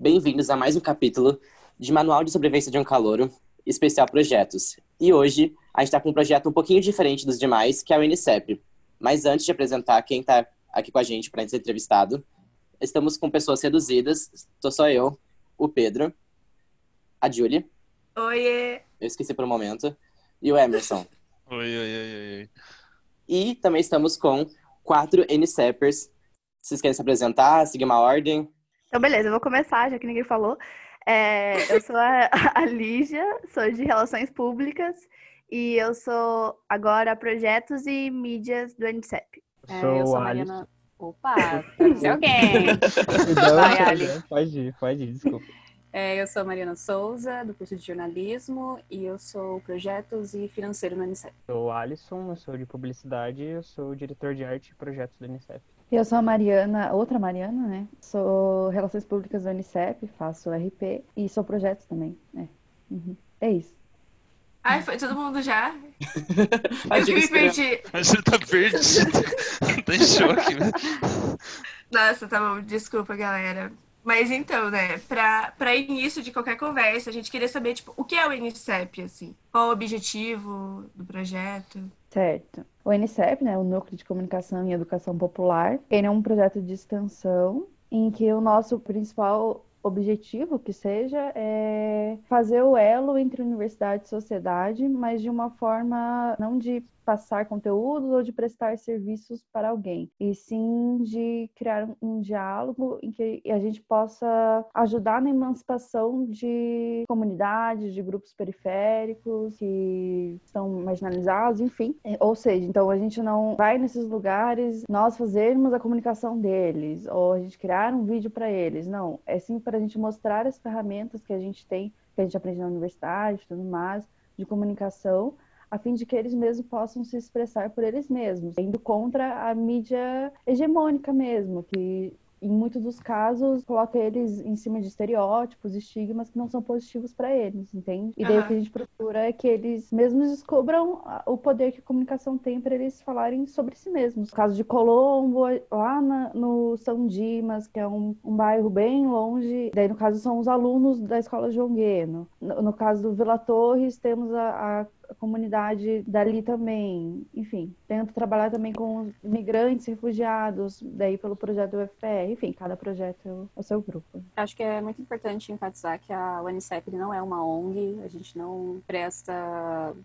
Bem-vindos a mais um capítulo de Manual de Sobrevivência de um Calouro, especial projetos. E hoje a gente está com um projeto um pouquinho diferente dos demais, que é o Unicep. Mas antes de apresentar quem está aqui com a gente para ser entrevistado, estamos com pessoas reduzidas. Estou só eu, o Pedro, a Julie. Oiê! Eu esqueci por um momento. E o Emerson. Oi, oi, oi, oi. E também estamos com quatro NCEPers. Vocês querem se apresentar, seguir uma ordem? Então, beleza, eu vou começar, já que ninguém falou. É, eu sou a, a Lígia, sou de Relações Públicas e eu sou agora projetos e mídias do NCEP. É, Sou eu sou o Mariana. Opa, ser alguém. Não, Vai, Ali. Pode ir, pode ir, desculpa. É, eu sou a Mariana Souza, do curso de jornalismo, e eu sou projetos e financeiro no Unicef. Sou o Alisson, eu sou de publicidade e eu sou diretor de arte e projetos do Unicef. Eu sou a Mariana, outra Mariana, né? Sou Relações Públicas do Unicef, faço RP e sou projetos também. É, Uhum. é isso. Ai, foi todo mundo já? A Eu que me perdi. A gente tá perdido. tá em choque, né? Nossa, tá bom. Desculpa, galera. Mas então, né, pra início de qualquer conversa, a gente queria saber, tipo, o que é o Unicep, assim? Qual o objetivo do projeto? Certo. O NCEP, né, o Núcleo de Comunicação e Educação Popular, ele é um projeto de extensão em que o nosso principal objetivo, que seja, é fazer o elo entre universidade e sociedade, mas de uma forma não de passar conteúdos ou de prestar serviços para alguém, e sim de criar um diálogo em que a gente possa ajudar na emancipação de comunidades, de grupos periféricos que estão marginalizados, enfim. É, Ou seja, então a gente não vai nesses lugares nós fazermos a comunicação deles ou a gente criar um vídeo para eles, não. É sim para a gente mostrar as ferramentas que a gente tem, que a gente aprende na universidade, tudo mais, de comunicação a fim de que eles mesmos possam se expressar por eles mesmos, indo contra a mídia hegemônica mesmo, que em muitos dos casos coloca eles em cima de estereótipos, estigmas que não são positivos para eles, entende? E daí o Aham. que a gente procura é que eles mesmos descubram o poder que a comunicação tem para eles falarem sobre si mesmos. No caso de Colombo, lá na- no São Dimas, que é um, um bairro bem longe, daí no caso são os alunos da escola João Gueno. No, no caso do Vila Torres, temos a, a a comunidade dali também. Enfim, tento trabalhar também com os imigrantes, refugiados, daí pelo projeto do UFPR. Enfim, cada projeto é o, é o seu grupo. Acho que é muito importante enfatizar que a Unicef não é uma ONG, a gente não presta,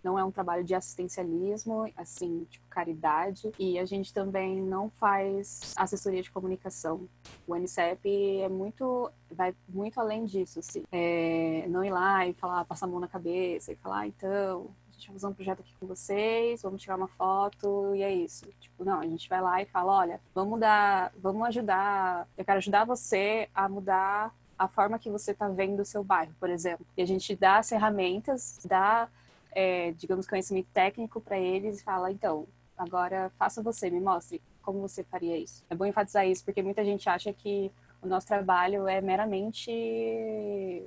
não é um trabalho de assistencialismo, assim, tipo caridade, e a gente também não faz assessoria de comunicação. O Unicef é muito, vai muito além disso, assim. É, não ir lá e falar, passar a mão na cabeça e falar, ah, então, a gente vai fazer um projeto aqui com vocês, vamos tirar uma foto e é isso. Tipo, não, a gente vai lá e fala, olha, vamos dar, vamos ajudar, eu quero ajudar você a mudar a forma que você está vendo o seu bairro, por exemplo. E a gente dá as ferramentas, dá, é, digamos, conhecimento técnico para eles e fala, então, agora faça você, me mostre como você faria isso. É bom enfatizar isso, porque muita gente acha que o nosso trabalho é meramente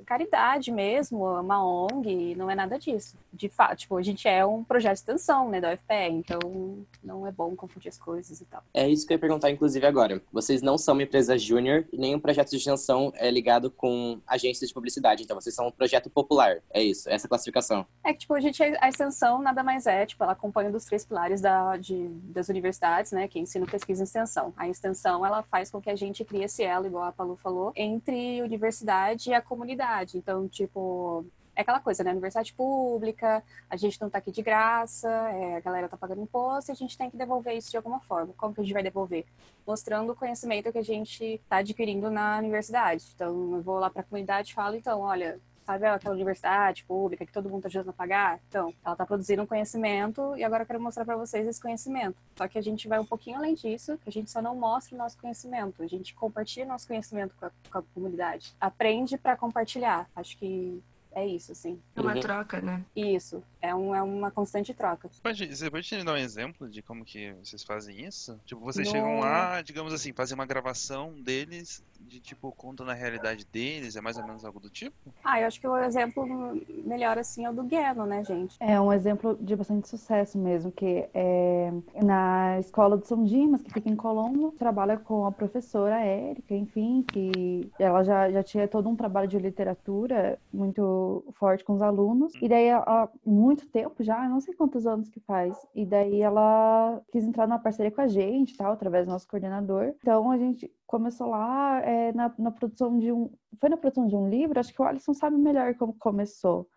caridade mesmo, uma ONG, não é nada disso. De fato, tipo, a gente é um projeto de extensão, né, da UFPE, então não é bom confundir as coisas e tal. É isso que eu ia perguntar, inclusive, agora. Vocês não são uma empresa júnior e nenhum projeto de extensão é ligado com agências de publicidade. Então, vocês são um projeto popular. É isso, essa classificação. É que, tipo, a gente, a extensão nada mais é, tipo, ela acompanha um dos três pilares da, de, das universidades, né, que é ensino, pesquisa e extensão. A extensão, ela faz com que a gente crie esse elo, igual a Palu falou, entre universidade e a comunidade. Então, tipo, é aquela coisa, né, universidade pública, a gente não tá aqui de graça, é, a galera tá pagando imposto e a gente tem que devolver isso de alguma forma. Como que a gente vai devolver? Mostrando o conhecimento que a gente tá adquirindo na universidade. Então, eu vou lá pra comunidade e falo, então, olha, sabe aquela universidade pública que todo mundo está ajudando a pagar? Então, ela está produzindo um conhecimento e agora eu quero mostrar para vocês esse conhecimento. Só que a gente vai um pouquinho além disso, que a gente só não mostra o nosso conhecimento, a gente compartilha nosso conhecimento com a, com a comunidade. Aprende para compartilhar. Acho que é isso, assim. É uma Uhum. troca, né? Isso. É, um, é uma constante troca. Pode, você pode me dar um exemplo de como que vocês fazem isso? Tipo, vocês No- chegam lá, digamos assim, fazem uma gravação deles de tipo, conta na realidade deles? É mais ou menos algo do tipo? Ah, eu acho que o exemplo melhor assim é o do Gueno, né, gente? É um exemplo de bastante sucesso mesmo, que é na escola de São Dimas, que fica em Colombo, trabalha com a professora Érica, enfim, que ela já, já tinha todo um trabalho de literatura muito forte com os alunos. E daí, há muito tempo já, não sei quantos anos que faz, e daí ela quis entrar numa parceria com a gente, tal, através do nosso coordenador. Então a gente começou lá é, na, na, produção de um. Foi na produção de um livro? Acho que o Alisson sabe melhor como começou.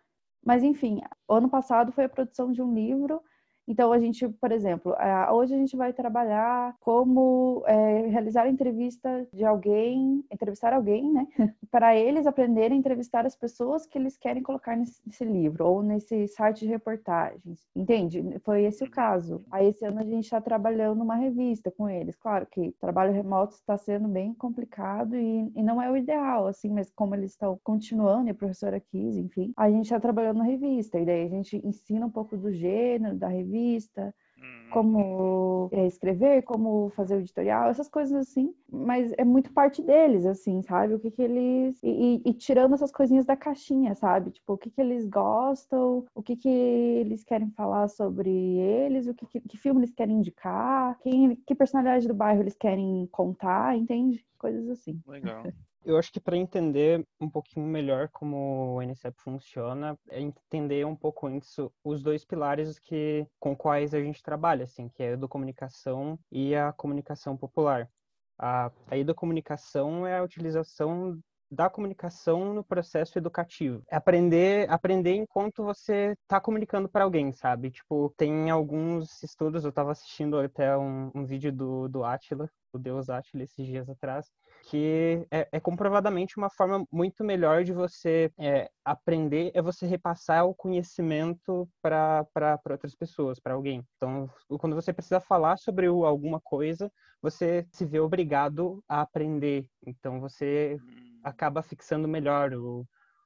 Mas enfim, ano passado foi a produção de um livro então, a gente, por exemplo, hoje a gente vai trabalhar como é, realizar entrevista de alguém, entrevistar alguém, né? Para eles aprenderem a entrevistar as pessoas que eles querem colocar nesse, nesse, livro ou nesse site de reportagens. Entende? Foi esse o caso. Aí, esse ano a gente está trabalhando uma revista com eles. Claro que trabalho remoto está sendo bem complicado e, e não é o ideal, assim, mas como eles estão continuando, e a professora quis, enfim, a gente está trabalhando na revista. E daí a gente ensina um pouco do gênero da revista revista, hum. como é, escrever, como fazer o editorial, essas coisas assim. Mas é muito parte deles, assim, sabe? O que que eles... E, e, e tirando essas coisinhas da caixinha, sabe? Tipo, o que que eles gostam, o que que eles querem falar sobre eles, o que, que, que filme eles querem indicar, quem, que personalidade do bairro eles querem contar, entende? Coisas assim. Legal. Eu acho que para entender um pouquinho melhor como o NCEP funciona, é entender um pouco isso, os dois pilares que com quais a gente trabalha, assim, que é a educomunicação e a comunicação popular. A, a educomunicação é a utilização da comunicação no processo educativo. É aprender, aprender enquanto você está comunicando para alguém, sabe? Tipo, tem alguns estudos, eu estava assistindo até um, um vídeo do, do Atila, o Deus Atila, esses dias atrás, que é, é, comprovadamente uma forma muito melhor de você é, aprender, é você repassar o conhecimento para outras pessoas, para alguém. Então, quando você precisa falar sobre alguma coisa, você se vê obrigado a aprender. Então, você hum. acaba fixando melhor o,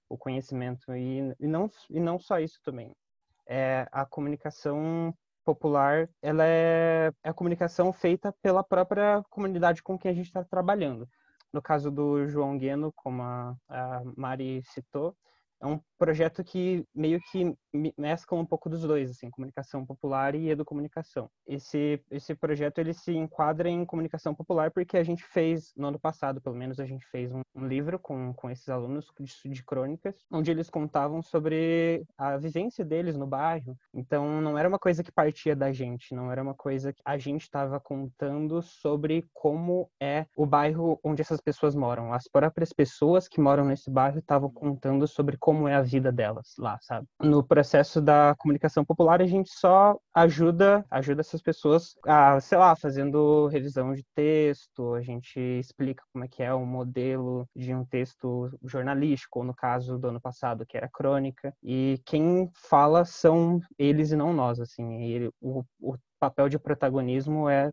o conhecimento. E, e, não, e não só isso também. É, a comunicação popular, ela é, é a comunicação feita pela própria comunidade com quem a gente está trabalhando. No caso do João Gueno, como a, a Mari citou, é um projeto que meio que mescla um pouco dos dois, assim, comunicação popular e educomunicação. Esse esse projeto ele se enquadra em comunicação popular porque a gente fez no ano passado, pelo menos a gente fez um, um livro com, com esses alunos de, de, crônicas, onde eles contavam sobre a vivência deles no bairro. Então não era uma coisa que partia da gente, não era uma coisa que a gente estava contando sobre como é o bairro onde essas pessoas moram. As próprias pessoas que moram nesse bairro estavam contando sobre como como é a vida delas lá, sabe? No processo da comunicação popular, a gente só ajuda, ajuda essas pessoas a, sei lá, fazendo revisão de texto, a gente explica como é que é o modelo de um texto jornalístico, ou no caso do ano passado, que era crônica, e quem fala são eles e não nós, assim, e o, o papel de protagonismo é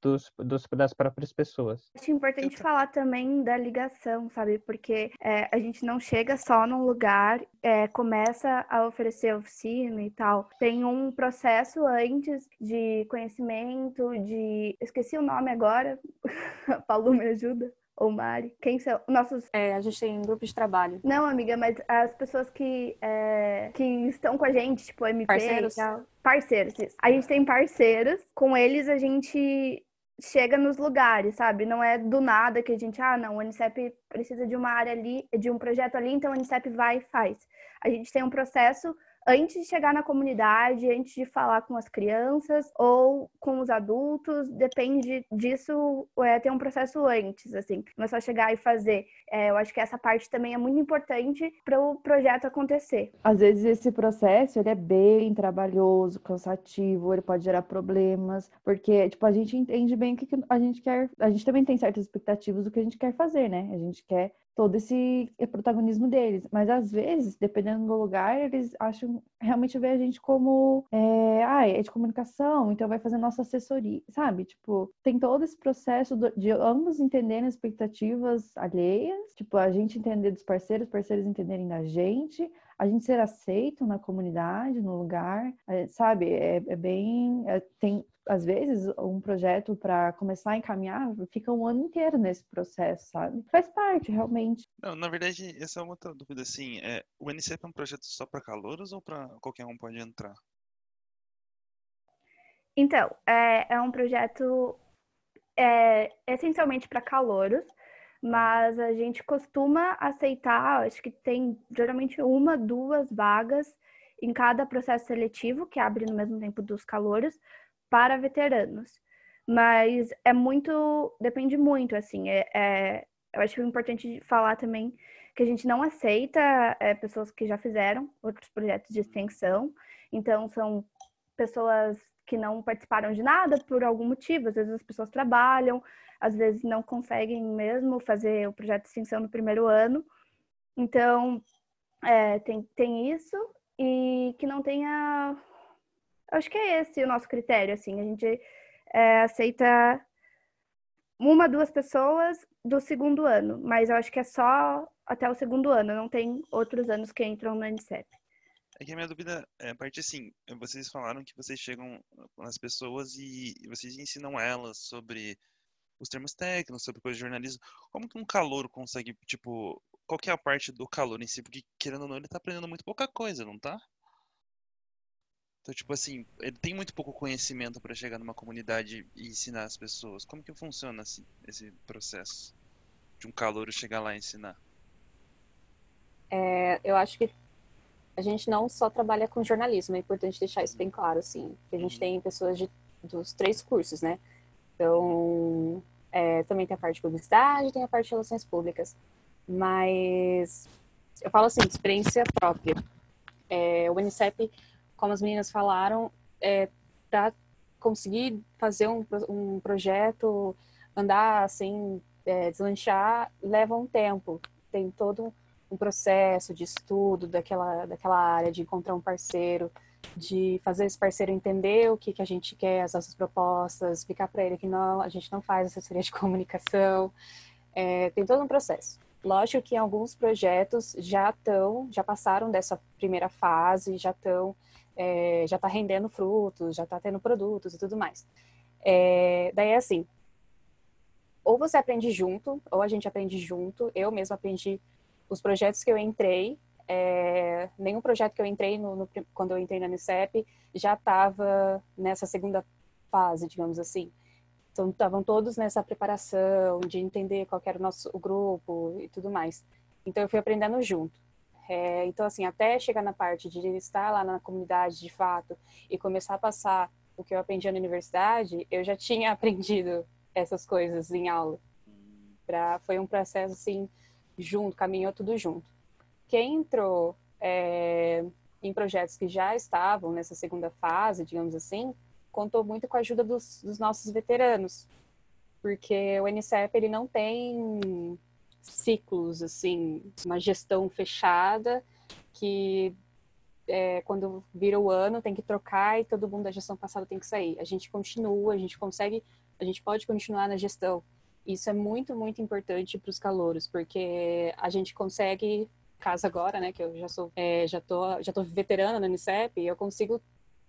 dos, dos, das próprias pessoas. Acho importante falar também da ligação, sabe? Porque é, a gente não chega só num lugar, é, começa a oferecer oficina e tal. Tem um processo antes de conhecimento, de. Esqueci o nome agora. Paulo me ajuda ou Mari? Quem são nossos. É, a gente tem um grupo de trabalho. Não, amiga, mas as pessoas que, é, que estão com a gente, tipo MP Parceiros. e tal. Parceiros, isso. A gente tem parceiros, com eles a gente chega nos lugares, sabe? Não é do nada que a gente, ah, não, o Unicep precisa de uma área ali, de um projeto ali, então o Unicep vai e faz. A gente tem um processo antes de chegar na comunidade, antes de falar com as crianças ou com os adultos, depende disso, é, tem um processo antes, assim, não é só chegar e fazer. É, eu acho que essa parte também é muito importante para o projeto acontecer. Às vezes esse processo ele é bem trabalhoso, cansativo, ele pode gerar problemas, porque tipo a gente entende bem o que a gente quer, a gente também tem certas expectativas do que a gente quer fazer, né? A gente quer todo esse protagonismo deles. Mas às vezes, dependendo do lugar, eles acham realmente ver a gente como é, ah, é de comunicação, então vai fazer nossa assessoria, sabe? Tipo, tem todo esse processo de ambos entenderem as expectativas alheias, tipo, a gente entender dos parceiros, parceiros entenderem da gente, a gente ser aceito na comunidade, no lugar, é, sabe? É, é bem. É, tem às vezes, um projeto para começar a encaminhar fica um ano inteiro nesse processo, sabe? Faz parte, realmente. Não, na verdade, essa é uma outra dúvida, assim, é, o NCP é um projeto só para calouros ou para qualquer um pode entrar? Então, é, é um projeto é, essencialmente para calouros, mas a gente costuma aceitar, acho que tem geralmente uma, duas vagas em cada processo seletivo, que abre no mesmo tempo dos calouros, para veteranos. Mas é muito, depende muito, assim, é, é eu acho importante falar também que a gente não aceita é, pessoas que já fizeram outros projetos de extensão, então são pessoas que não participaram de nada por algum motivo, às vezes as pessoas trabalham, às vezes não conseguem mesmo fazer o projeto de extensão no primeiro ano, então é, tem, tem isso, e que não tenha. Acho que é esse o nosso critério, assim. A gente é, aceita uma, duas pessoas do segundo ano, mas eu acho que é só até o segundo ano, não tem outros anos que entram no NCEP. É que a minha dúvida é a parte assim, vocês falaram que vocês chegam nas pessoas e vocês ensinam elas sobre os termos técnicos, sobre coisas de jornalismo. Como que um calor consegue, tipo, qual que é a parte do calor em si? Porque, querendo ou não, ele tá aprendendo muito pouca coisa, não tá? Então, tipo assim, ele tem muito pouco conhecimento para chegar numa comunidade e ensinar as pessoas. Como que funciona assim, esse processo de um calor chegar lá e ensinar? É, eu acho que a gente não só trabalha com jornalismo, é importante deixar isso bem claro, assim, que a gente uhum. tem pessoas de, dos três cursos, né? Então, é, também tem a parte de publicidade, tem a parte de relações públicas. Mas eu falo assim, experiência própria. É, o UNICEF, como as meninas falaram, é, para conseguir fazer um, um projeto andar assim, é, deslanchar, leva um tempo. Tem todo um processo de estudo daquela, daquela área, de encontrar um parceiro, de fazer esse parceiro entender o que, que a gente quer, as nossas propostas, explicar para ele que não, a gente não faz assessoria de comunicação. É, tem todo um processo. Lógico que alguns projetos já estão, já passaram dessa primeira fase, já estão, é, já está rendendo frutos, já está tendo produtos e tudo mais. É, daí é assim, ou você aprende junto, ou a gente aprende junto. Eu mesmo aprendi os projetos que eu entrei, é, nenhum projeto que eu entrei no, no, quando eu entrei na Unicep já estava nessa segunda fase, digamos assim. Então, estavam todos nessa preparação de entender qual era o nosso o grupo e tudo mais. Então, eu fui aprendendo junto. É, então, assim, até chegar na parte de estar lá na comunidade de fato e começar a passar o que eu aprendi na universidade, eu já tinha aprendido essas coisas em aula. Pra, foi um processo, assim, junto, caminhou tudo junto. Quem entrou é, em projetos que já estavam nessa segunda fase, digamos assim, contou muito com a ajuda dos, dos nossos veteranos, porque o NCEP ele não tem ciclos assim, uma gestão fechada que é, quando vira o ano tem que trocar e todo mundo da gestão passada tem que sair. A gente continua, a gente consegue, a gente pode continuar na gestão. Isso é muito, muito importante para os calouros, porque a gente consegue, caso agora, né, que eu já sou, é, já tô, já tô veterana no Unicep, eu consigo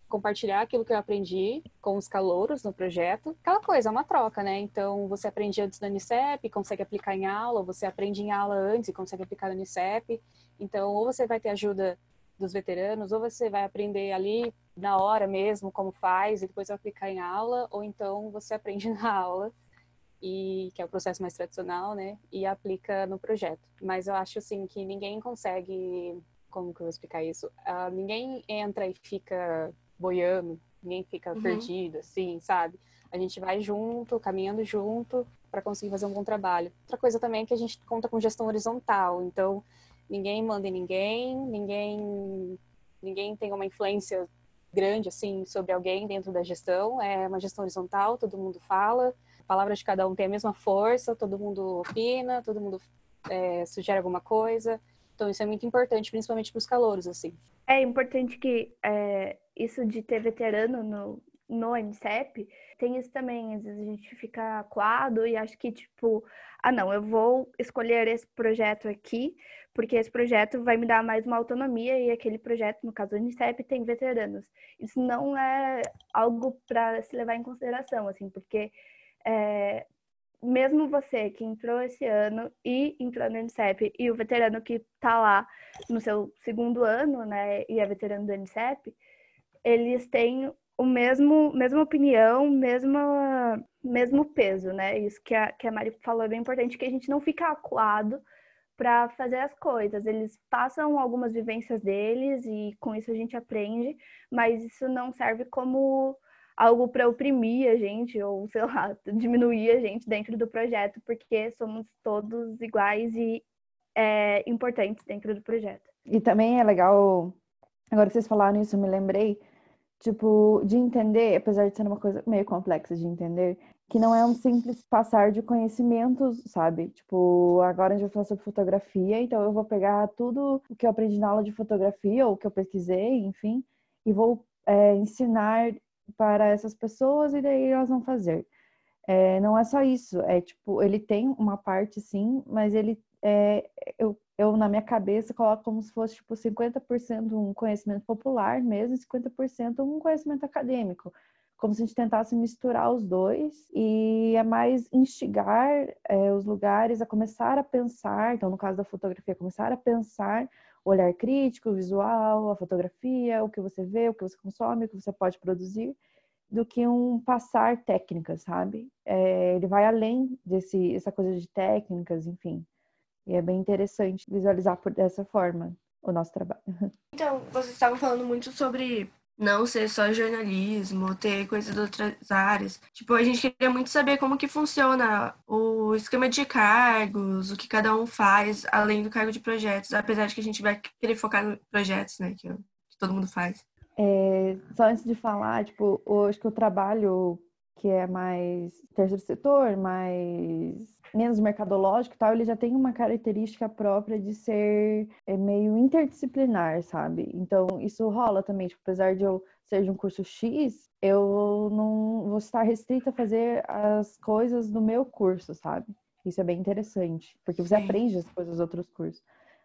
compartilhar aquilo que eu aprendi com os calouros no projeto. Aquela coisa, é uma troca, né? Então, você aprende antes da Unicep, consegue aplicar em aula, você aprende em aula antes e consegue aplicar no Unicep. Então, ou você vai ter ajuda dos veteranos, ou você vai aprender ali na hora mesmo como faz e depois aplicar em aula, ou então você aprende na aula e que é o processo mais tradicional, né? E aplica no projeto. Mas eu acho assim que ninguém consegue, como que eu vou explicar isso? Uh, ninguém entra e fica boiando, ninguém fica uhum. perdido, assim, sabe? A gente vai junto, caminhando junto para conseguir fazer um bom trabalho. Outra coisa também é que a gente conta com gestão horizontal, então ninguém manda em ninguém, ninguém ninguém tem uma influência grande assim sobre alguém dentro da gestão, é uma gestão horizontal, todo mundo fala, a palavra de cada um tem a mesma força, todo mundo opina, todo mundo é, sugere alguma coisa. Então isso é muito importante, principalmente para os calouros, assim. É importante que é, isso de ter veterano no, no NCEP, tem isso também, às vezes a gente fica coado e acha que, tipo, ah, não, eu vou escolher esse projeto aqui, porque esse projeto vai me dar mais uma autonomia e aquele projeto, no caso do Unicep, tem veteranos. Isso não é algo para se levar em consideração, assim, porque é, mesmo você que entrou esse ano e entrou no Unicep e o veterano que está lá no seu segundo ano, né, e é veterano do Unicep, eles têm o mesmo mesma opinião, mesma mesmo peso, né? Isso que a, que a Mari falou é bem importante, que a gente não fica acuado para fazer as coisas. Eles passam algumas vivências deles e com isso a gente aprende, mas isso não serve como algo para oprimir a gente ou, sei lá, diminuir a gente dentro do projeto, porque somos todos iguais e é, importantes dentro do projeto. E também é legal, agora que vocês falaram isso, eu me lembrei tipo, de entender, apesar de ser uma coisa meio complexa de entender, que não é um simples passar de conhecimentos, sabe? Tipo, agora a gente vai falar sobre fotografia, então eu vou pegar tudo o que eu aprendi na aula de fotografia ou o que eu pesquisei, enfim, e vou é, ensinar para essas pessoas e daí elas vão fazer. É, não é só isso, é tipo, ele tem uma parte sim, mas ele é, eu eu, na minha cabeça, coloco como se fosse, tipo, 50% um conhecimento popular mesmo e 50% um conhecimento acadêmico. Como se a gente tentasse misturar os dois e é mais instigar é, os lugares a começar a pensar, então, no caso da fotografia, começar a pensar o olhar crítico, visual, a fotografia, o que você vê, o que você consome, o que você pode produzir, do que um passar técnicas, sabe? É, ele vai além desse, essa coisa de técnicas, enfim. E é bem interessante visualizar por dessa forma o nosso trabalho. Então, vocês estavam falando muito sobre não ser só jornalismo, ter coisas de outras áreas. Tipo, a gente queria muito saber como que funciona o esquema de cargos, o que cada um faz, além do cargo de projetos, apesar de que a gente vai querer focar no projetos, né, que, que todo mundo faz. É, só antes de falar, tipo, hoje que eu trabalho que é mais terceiro setor, mais menos mercadológico e tal, ele já tem uma característica própria de ser é, meio interdisciplinar, sabe? Então, isso rola também, tipo, apesar de eu ser de um curso X, eu não vou estar restrita a fazer as coisas do meu curso, sabe? Isso é bem interessante, porque você aprende as coisas dos outros cursos.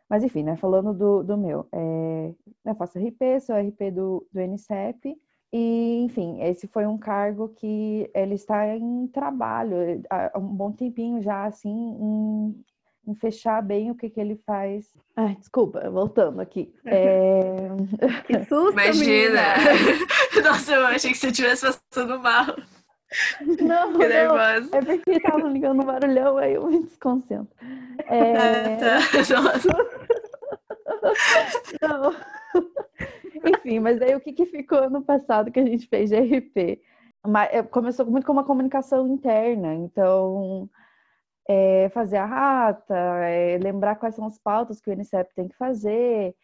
Mas enfim, né, falando do, do meu, é, eu faço RP, sou RP do, do NCEP, e, enfim, esse foi um cargo que ele está em trabalho há um bom tempinho já, assim, em, em fechar bem o que, que ele faz. Ai, desculpa, voltando aqui. É... que susto, Imagina! Nossa, eu achei que você estivesse passando mal. Não, que nervosa. Não, é porque estava ligando um barulhão, aí eu me desconcentro. É... Ah, tá. Nossa. Não. Enfim, mas aí o que, que ficou no passado que a gente fez de RP? É, começou muito com uma comunicação interna, então é, fazer a rata, é, lembrar quais são as pautas que o INCEP tem que fazer.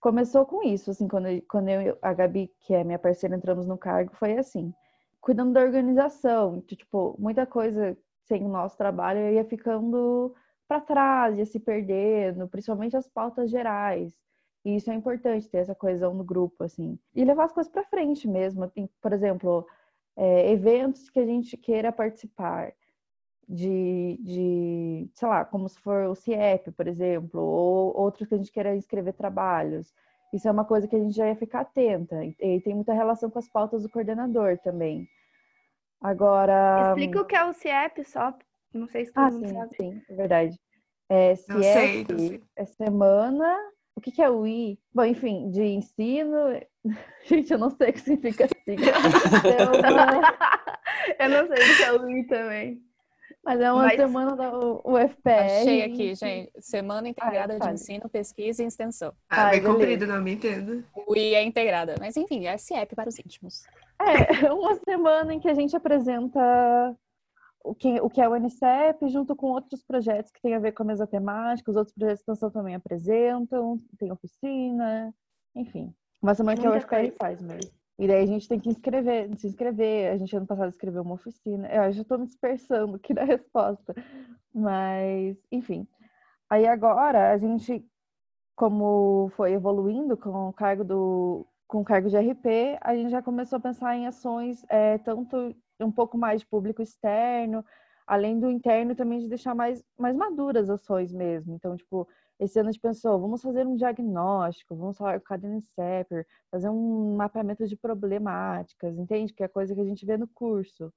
Começou com isso, assim, quando, quando eu a Gabi, que é minha parceira, entramos no cargo, foi assim, cuidando da organização. Tipo, muita coisa sem o nosso trabalho eu ia ficando para trás, ia se perdendo, principalmente as pautas gerais. E isso é importante, ter essa coesão no grupo, assim. E levar as coisas para frente mesmo. Tem, por exemplo, é, eventos que a gente queira participar. De, de, sei lá, como se for o CIEP, por exemplo, ou outros que a gente queira inscrever trabalhos. Isso é uma coisa que a gente já ia ficar atenta. E tem muita relação com as pautas do coordenador também. Agora. Explica o que é o CIEP, só. Não sei se todo ah, mundo sim, sabe. Sim, é verdade. É, CIEP não sei, não sei. é Semana o que, que é o I? Bom, enfim, de ensino. Gente, eu não sei o que significa sigla. eu não sei o que é o I também. Mas é uma Mas... semana da UFPR. Achei aqui, gente. Semana Integrada ah, de Ensino, Pesquisa e Extensão. Ah, bem comprido, não me entendo. O I é integrada. Mas enfim, é SIEP para os íntimos. É, uma semana em que a gente apresenta o que, o que é o NCEP, junto com outros projetos que têm a ver com a mesa temática, os outros projetos de extensão também apresentam, tem oficina, enfim. Uma semana que a UFPR faz mesmo. E daí a gente tem que inscrever, se inscrever. A gente ano passado escreveu uma oficina. Eu já estou me dispersando aqui da resposta. Mas, enfim. Aí agora a gente, como foi evoluindo com o cargo do com cargo de RP, a gente já começou a pensar em ações é, tanto um pouco mais de público externo, além do interno também de deixar mais, mais maduras ações mesmo. Então, tipo, esse ano a gente pensou, vamos fazer um diagnóstico, vamos falar com cada NCEPER, fazer um mapeamento de problemáticas, entende? Que é coisa que a gente vê no curso.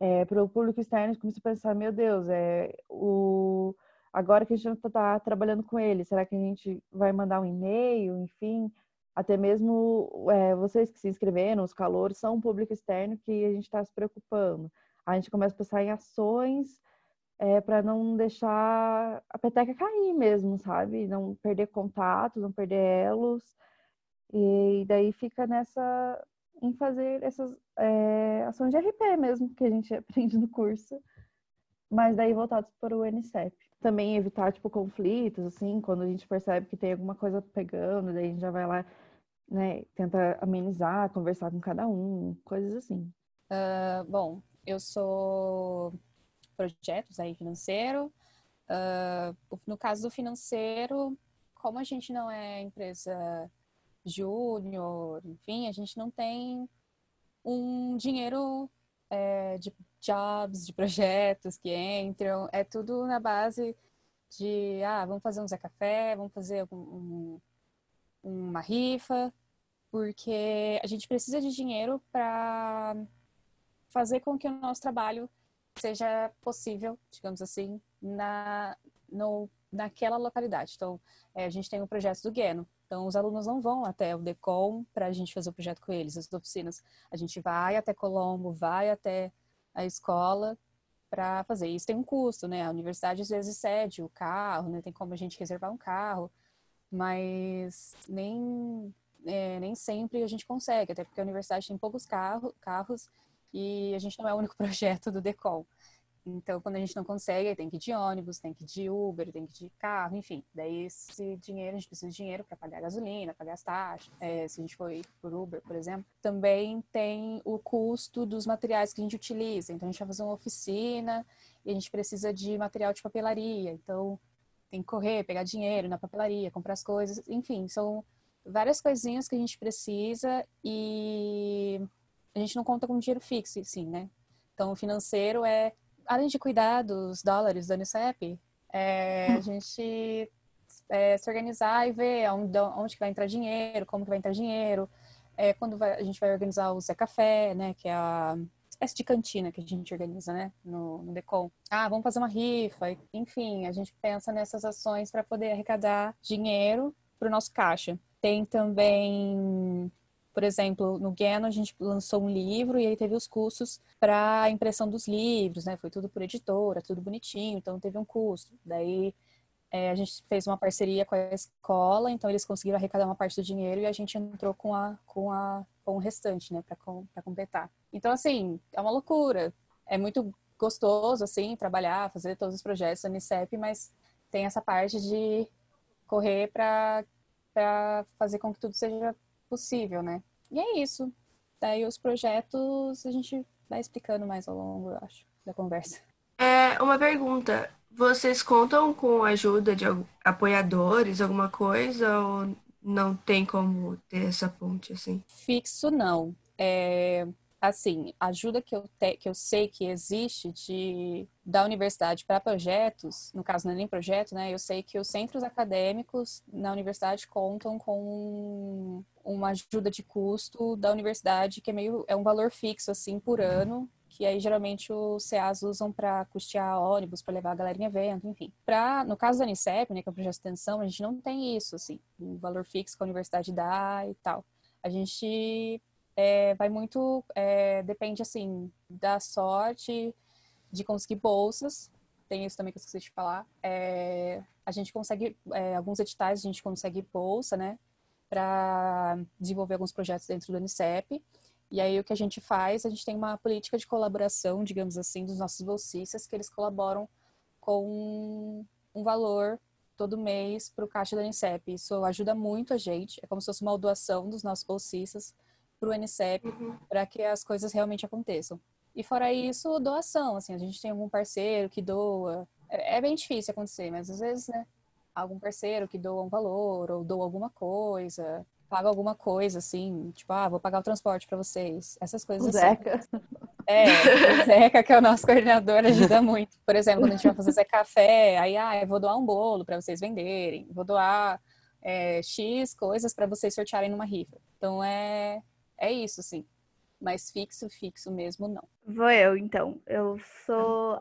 É, para o público externo, a gente começou a pensar, meu Deus, é, o, agora que a gente está tá trabalhando com ele, será que a gente vai mandar um e-mail, enfim? Até mesmo é, vocês que se inscreveram, os calores, são um público externo que a gente está se preocupando. A gente começa a pensar em ações é, para não deixar a peteca cair mesmo, sabe? Não perder contato, não perder elos. E daí fica nessa em fazer essas é, ações de RP mesmo que a gente aprende no curso, mas daí voltados para o NCEP. Também evitar tipo conflitos, assim, quando a gente percebe que tem alguma coisa pegando, daí a gente já vai lá, né, tenta amenizar, conversar com cada um, coisas assim. Uh, bom, eu sou projetos aí financeiro. Uh, no caso do financeiro, como a gente não é empresa júnior, enfim, a gente não tem um dinheiro é, de jobs, de projetos que entram, é tudo na base de, ah, vamos fazer um Zé Café, vamos fazer um, uma rifa, porque a gente precisa de dinheiro para fazer com que o nosso trabalho seja possível, digamos assim, na, no, naquela localidade. Então, é, a gente tem o um projeto do Gueno. Então, os alunos não vão até o DECOM para a gente fazer o projeto com eles, as oficinas. A gente vai até Colombo, vai até a escola para fazer. Isso tem um custo, né? A universidade às vezes cede o carro, né? Tem como a gente reservar um carro, mas nem, é, nem sempre a gente consegue, até porque a universidade tem poucos carro, carros e a gente não é o único projeto do Decol. Então, quando a gente não consegue, tem que ir de ônibus, tem que ir de Uber, tem que ir de carro, enfim. Daí, esse dinheiro, a gente precisa de dinheiro para pagar gasolina, pagar as taxas. É, se a gente for por Uber, por exemplo. Também tem o custo dos materiais que a gente utiliza. Então, a gente vai fazer uma oficina e a gente precisa de material de papelaria. Então, tem que correr, pegar dinheiro na papelaria, comprar as coisas. Enfim, são várias coisinhas que a gente precisa e a gente não conta com dinheiro fixo, sim, né? Então, o financeiro é, além de cuidar dos dólares do Unicep, é, a gente é, se organizar e ver onde, onde que vai entrar dinheiro, como que vai entrar dinheiro, é, quando vai, a gente vai organizar o Zé Café, né, que é a espécie de cantina que a gente organiza, né, no, no Decom. Ah, vamos fazer uma rifa, enfim, a gente pensa nessas ações para poder arrecadar dinheiro para o nosso caixa. Tem também por exemplo, no Geno a gente lançou um livro e aí teve os custos para a impressão dos livros, né? Foi tudo por editora, tudo bonitinho, então teve um custo. Daí é, a gente fez uma parceria com a escola, então eles conseguiram arrecadar uma parte do dinheiro e a gente entrou com, a, com, a, com o restante, né, para completar. Então, assim, é uma loucura. É muito gostoso, assim, trabalhar, fazer todos os projetos da Unicep, mas tem essa parte de correr para fazer com que tudo seja possível, né? E é isso. Daí os projetos a gente vai explicando mais ao longo, eu acho, da conversa. É, uma pergunta. Vocês contam com a ajuda de apoiadores, alguma coisa, ou não tem como ter essa ponte assim? Fixo não. É, assim, ajuda que eu, te, que eu sei que existe de, da universidade para projetos, no caso não é nem projeto, né? Eu sei que os centros acadêmicos na universidade contam com uma ajuda de custo da universidade, que é meio é um valor fixo assim por ano, que aí geralmente os CAs usam para custear ônibus, para levar a galera em evento, enfim. Pra, no caso da Unicep, né, que é o projeto de extensão, a gente não tem isso, assim, um valor fixo que a universidade dá e tal. A gente é, vai muito, é, depende, assim, da sorte de conseguir bolsas, tem isso também que eu esqueci de falar. É, a gente consegue, é, alguns editais a gente consegue bolsa, né, para desenvolver alguns projetos dentro do Unicep. E aí o que a gente faz, a gente tem uma política de colaboração, digamos assim, dos nossos bolsistas, que eles colaboram com um valor todo mês para o caixa da Unicep. Isso ajuda muito a gente, é como se fosse uma doação dos nossos bolsistas para o Unicep uhum. para que as coisas realmente aconteçam. E fora isso, doação, assim, a gente tem algum parceiro que doa. É, é bem difícil acontecer, mas às vezes, né, algum parceiro que doa um valor ou doa alguma coisa. Pago alguma coisa, assim, tipo, ah, vou pagar o transporte para vocês. Essas coisas O assim. Zeca. É, o Zeca, que é o nosso coordenador, ajuda muito. Por exemplo, quando a gente vai fazer Zé Café, aí, ah, eu vou doar um bolo para vocês venderem, vou doar é, X coisas para vocês sortearem numa rifa. Então, é, é isso, assim. Mas fixo, fixo mesmo, não. Vou eu, então. Eu sou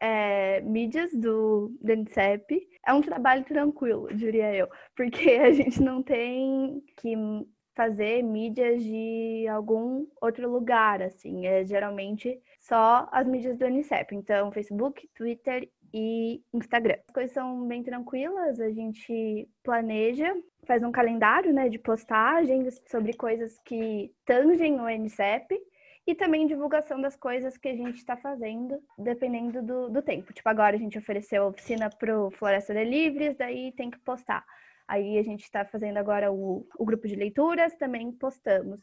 é, mídias do DNCEP. É um trabalho tranquilo, diria eu, porque a gente não tem que fazer mídias de algum outro lugar, assim. É geralmente só as mídias do Unicep. Então, Facebook, Twitter e Instagram. As coisas são bem tranquilas, a gente planeja, faz um calendário, né, de postagens sobre coisas que tangem o Unicep e também divulgação das coisas que a gente está fazendo, dependendo do, do tempo. Tipo, agora a gente ofereceu oficina pro Floresta de Livres, daí tem que postar. Aí a gente está fazendo agora o, o grupo de leituras, também postamos.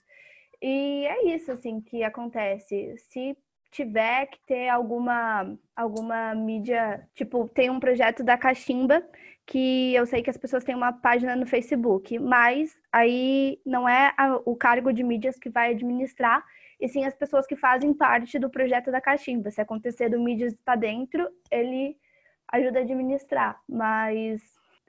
E é isso, assim, que acontece. Se tiver que ter alguma, alguma mídia, tipo, tem um projeto da Cachimba, que eu sei que as pessoas têm uma página no Facebook, mas aí não é a, o cargo de mídias que vai administrar, e sim as pessoas que fazem parte do projeto da Cachimba. Se acontecer do mídias está dentro, ele ajuda a administrar, mas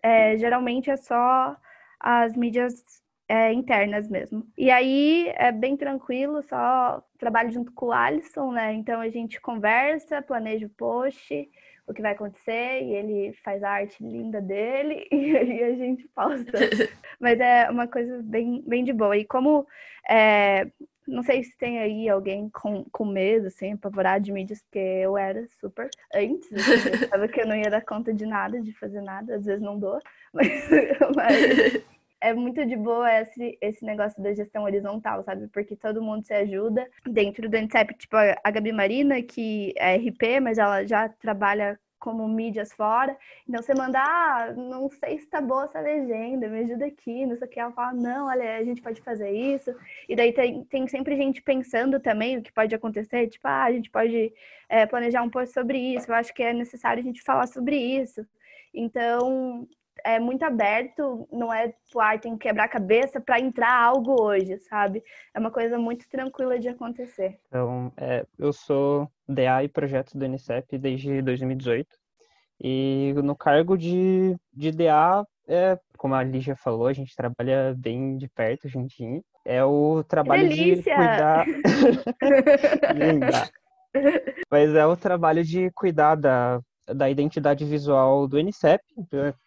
é, geralmente é só as mídias é, internas mesmo. E aí é bem tranquilo, só trabalho junto com o Alisson, né? Então a gente conversa, planeja o post, o que vai acontecer, e ele faz a arte linda dele, e aí a gente posta. Mas é uma coisa bem, bem de boa. E como é, não sei se tem aí alguém com, com medo, assim, apavorado de mídias, porque eu era super antes, assim, eu sabia que eu não ia dar conta de nada, de fazer nada, às vezes não dou, mas, mas é muito de boa esse, esse negócio da gestão horizontal, sabe? Porque todo mundo se ajuda dentro do NCEP, tipo a Gabi Marina, que é RP, mas ela já trabalha como mídias fora. Então você manda, ah, não sei se tá boa essa legenda, me ajuda aqui, não sei o que. Ela fala, não, olha, a gente pode fazer isso. E daí tem, tem sempre gente pensando também o que pode acontecer, tipo, ah, a gente pode é, planejar um post sobre isso, eu acho que é necessário a gente falar sobre isso. Então, é muito aberto, não é, ah, tem que quebrar a cabeça para entrar algo hoje, sabe? É uma coisa muito tranquila de acontecer. Então, é, eu sou DA e projeto do Unicep desde 2018. E no cargo de, de DA, é, como a Lígia falou, a gente trabalha bem de perto juntinho. É o trabalho de cuidar. Linda. Mas é o trabalho de cuidar da, da identidade visual do NCEP,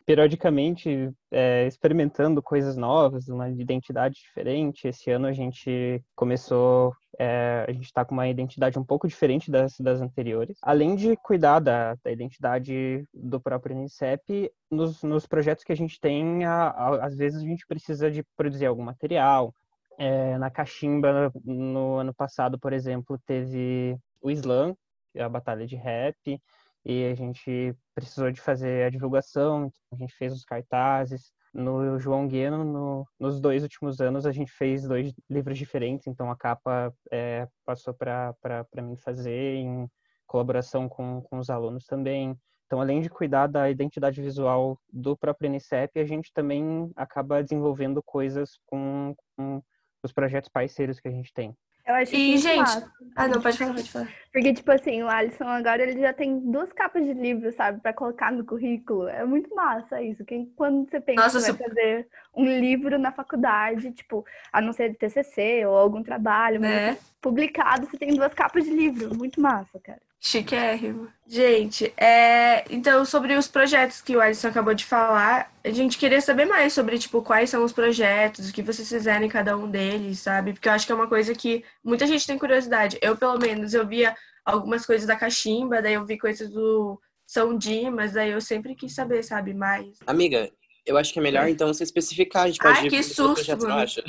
periodicamente é, experimentando coisas novas, uma identidade diferente. Esse ano a gente começou, é, a gente está com uma identidade um pouco diferente das, das anteriores. Além de cuidar da, da identidade do próprio NCEP, nos, nos projetos que a gente tem, a, a, às vezes a gente precisa de produzir algum material. É, na Cachimba, no ano passado, por exemplo, teve o Slam, a batalha de rap, e a gente precisou de fazer a divulgação, então a gente fez os cartazes. No João Gueno, no, nos dois últimos anos, a gente fez dois livros diferentes, então a capa é, passou para mim fazer em colaboração com, com os alunos também. Então, além de cuidar da identidade visual do próprio NCEP, a gente também acaba desenvolvendo coisas com, com os projetos parceiros que a gente tem. Eu acho E, gente. massa. Ah, não, pode falar, pode falar. Porque, tipo assim, o Alisson agora ele já tem duas capas de livro, sabe, pra colocar no currículo. É muito massa isso. Quem, quando você pensa Nossa, que vai su- fazer um livro na faculdade, tipo, a não ser de TCC ou algum trabalho, mas Né? publicado, você tem duas capas de livro. Muito massa, cara. Chiquérrimo. Gente, é... então, sobre os projetos que o Alisson acabou de falar, a gente queria saber mais sobre, tipo, quais são os projetos, o que vocês fizeram em cada um deles, sabe? Porque eu acho que é uma coisa que muita gente tem curiosidade. Eu, pelo menos, eu via algumas coisas da Cachimba, daí eu vi coisas do São Dimas, daí eu sempre quis saber, sabe, mais. Amiga, eu acho que é melhor então você especificar. A gente pode Ai, ir que susto, projeto, não acha?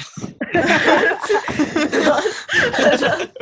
Nossa.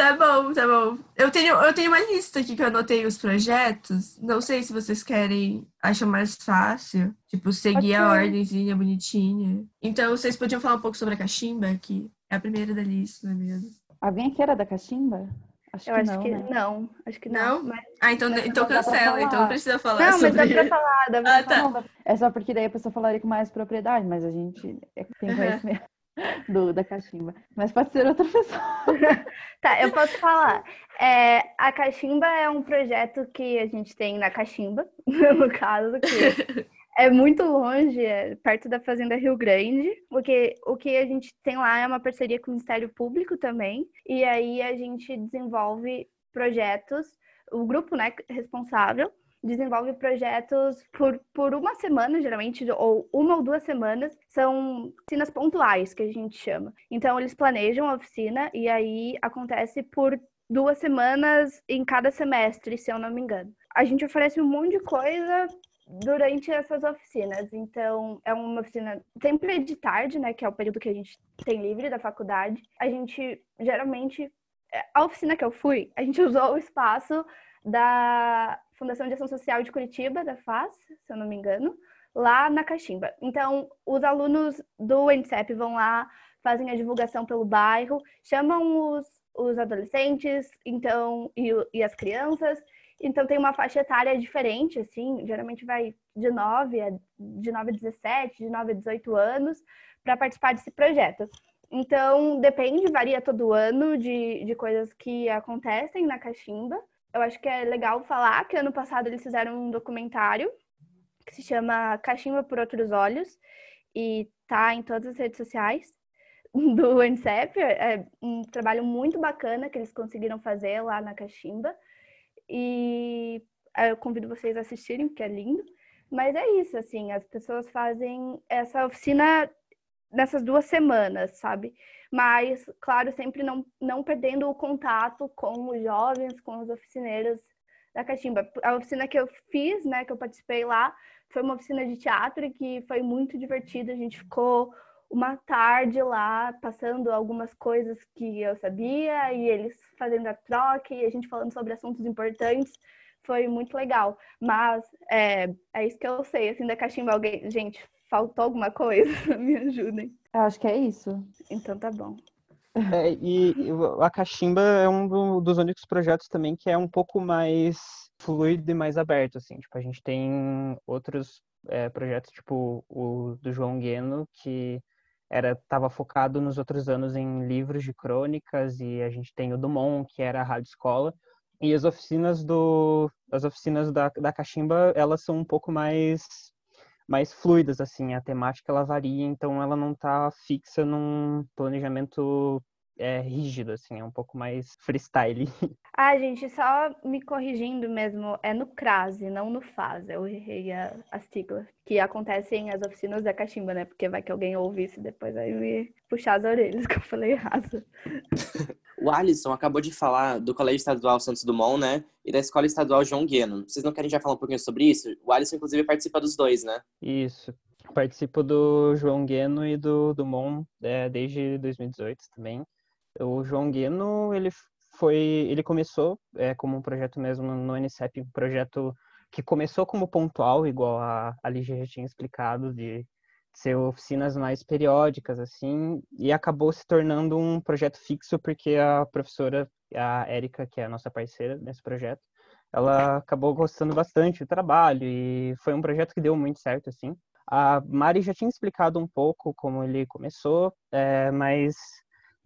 Tá bom, tá bom. Eu tenho, eu tenho uma lista aqui que eu anotei os projetos. Não sei se vocês querem, acham mais fácil. Tipo, seguir a Ok. ordemzinha bonitinha. Então, vocês podiam falar um pouco sobre a cachimba, que é a primeira da lista, não é mesmo? Alguém aqui era da Cachimba? Acho Eu que acho não, que né? não. Acho que não. Não? Mas... Ah, então, Mas então cancela, então falar. não precisa falar Não, mas dá sobre pra falar, dá pra Ah, tá. falar. Não, é só porque daí a pessoa falaria com mais propriedade, mas a gente é- tem Aham. conhecimento do, da cachimba. Mas pode ser outra pessoa. Tá, eu posso falar. É, a Cachimba é um projeto que a gente tem na Cachimba, no caso, que é muito longe, é perto da Fazenda Rio Grande, porque o que a gente tem lá é uma parceria com o Ministério Público também, e aí a gente desenvolve projetos, o grupo né, responsável desenvolve projetos por, por uma semana, geralmente, ou uma ou duas semanas, são oficinas pontuais, que a gente chama. Então, eles planejam a oficina e aí acontece por duas semanas em cada semestre, se eu não me engano. A gente oferece um monte de coisa durante essas oficinas. Então, é uma oficina sempre de tarde, né, que é o período que a gente tem livre da faculdade. A gente geralmente é, a oficina que eu fui, a gente usou o espaço da Fundação de Ação Social de Curitiba, da FAS, se eu não me engano, lá na Caximba. Então, os alunos do NCEP vão lá, fazem a divulgação pelo bairro, chamam os, os adolescentes então e, e as crianças. Então, tem uma faixa etária diferente, assim, geralmente vai de 9 a, de 9 a 17, de 9 a 18 anos, para participar desse projeto. Então, depende, varia todo ano de, de coisas que acontecem na Caximba. Eu acho que é legal falar que ano passado eles fizeram um documentário que se chama Cachimba por Outros Olhos e tá em todas as redes sociais do NCEP. É um trabalho muito bacana que eles conseguiram fazer lá na Cachimba. E eu convido vocês a assistirem, porque é lindo. Mas é isso, assim, as pessoas fazem essa oficina nessas duas semanas, sabe? Mas, claro, sempre não, não perdendo o contato com os jovens, com os oficineiros da Catimba. A oficina que eu fiz, né, que eu participei lá, foi uma oficina de teatro que foi muito divertida. A gente ficou uma tarde lá, passando algumas coisas que eu sabia, e eles fazendo a troca, e a gente falando sobre assuntos importantes. Foi muito legal. Mas é, é isso que eu sei, assim, da Cachimba. Alguém... Gente, faltou alguma coisa? Me ajudem. Eu acho que é isso. Então tá bom. É, e o- a Cachimba é um do- dos únicos projetos também que é um pouco mais fluido e mais aberto, assim. Tipo, a gente tem outros é, projetos, tipo o do João Gueno, que era estava focado nos outros anos em livros de crônicas, e a gente tem o Dumont, que era a rádio escola. E as oficinas do as oficinas da, da Cachimba, elas são um pouco mais mais fluidas assim, a temática ela varia, então ela não tá fixa num planejamento é, rígido assim, é um pouco mais freestyle. Ah, gente, só me corrigindo mesmo, é no CRASE, não no FAS. Eu errei a, a sigla. Que acontecem as oficinas da Cachimba, né? Porque vai que alguém ouve isso e depois aí me puxar as orelhas, que eu falei errado. O Alisson acabou de falar do Colégio Estadual Santos Dumont, né? E da Escola Estadual João Gueno. Vocês não querem já falar um pouquinho sobre isso? O Alisson, inclusive, participa dos dois, né? Isso. Participo do João Gueno e do Dumont é, desde 2018 também. O João Gueno, ele foi, ele começou é, como um projeto mesmo no NCEP, um projeto que começou como pontual, igual a, a Lígia já tinha explicado, de ser oficinas mais periódicas, assim, e acabou se tornando um projeto fixo porque a professora, a Érica, que é a nossa parceira nesse projeto, ela acabou gostando bastante do trabalho e foi um projeto que deu muito certo, assim. A Mari já tinha explicado um pouco como ele começou, é, mas,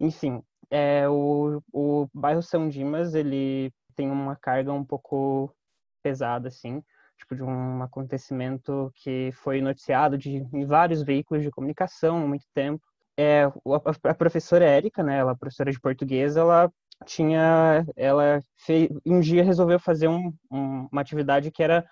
enfim, é, o, o bairro São Dimas, ele tem uma carga um pouco pesada, assim, tipo de um acontecimento que foi noticiado de, em vários veículos de comunicação há muito tempo. É, a, a professora Érica, né, ela é professora de português, ela tinha, ela fez, um dia resolveu fazer um, um, uma atividade que era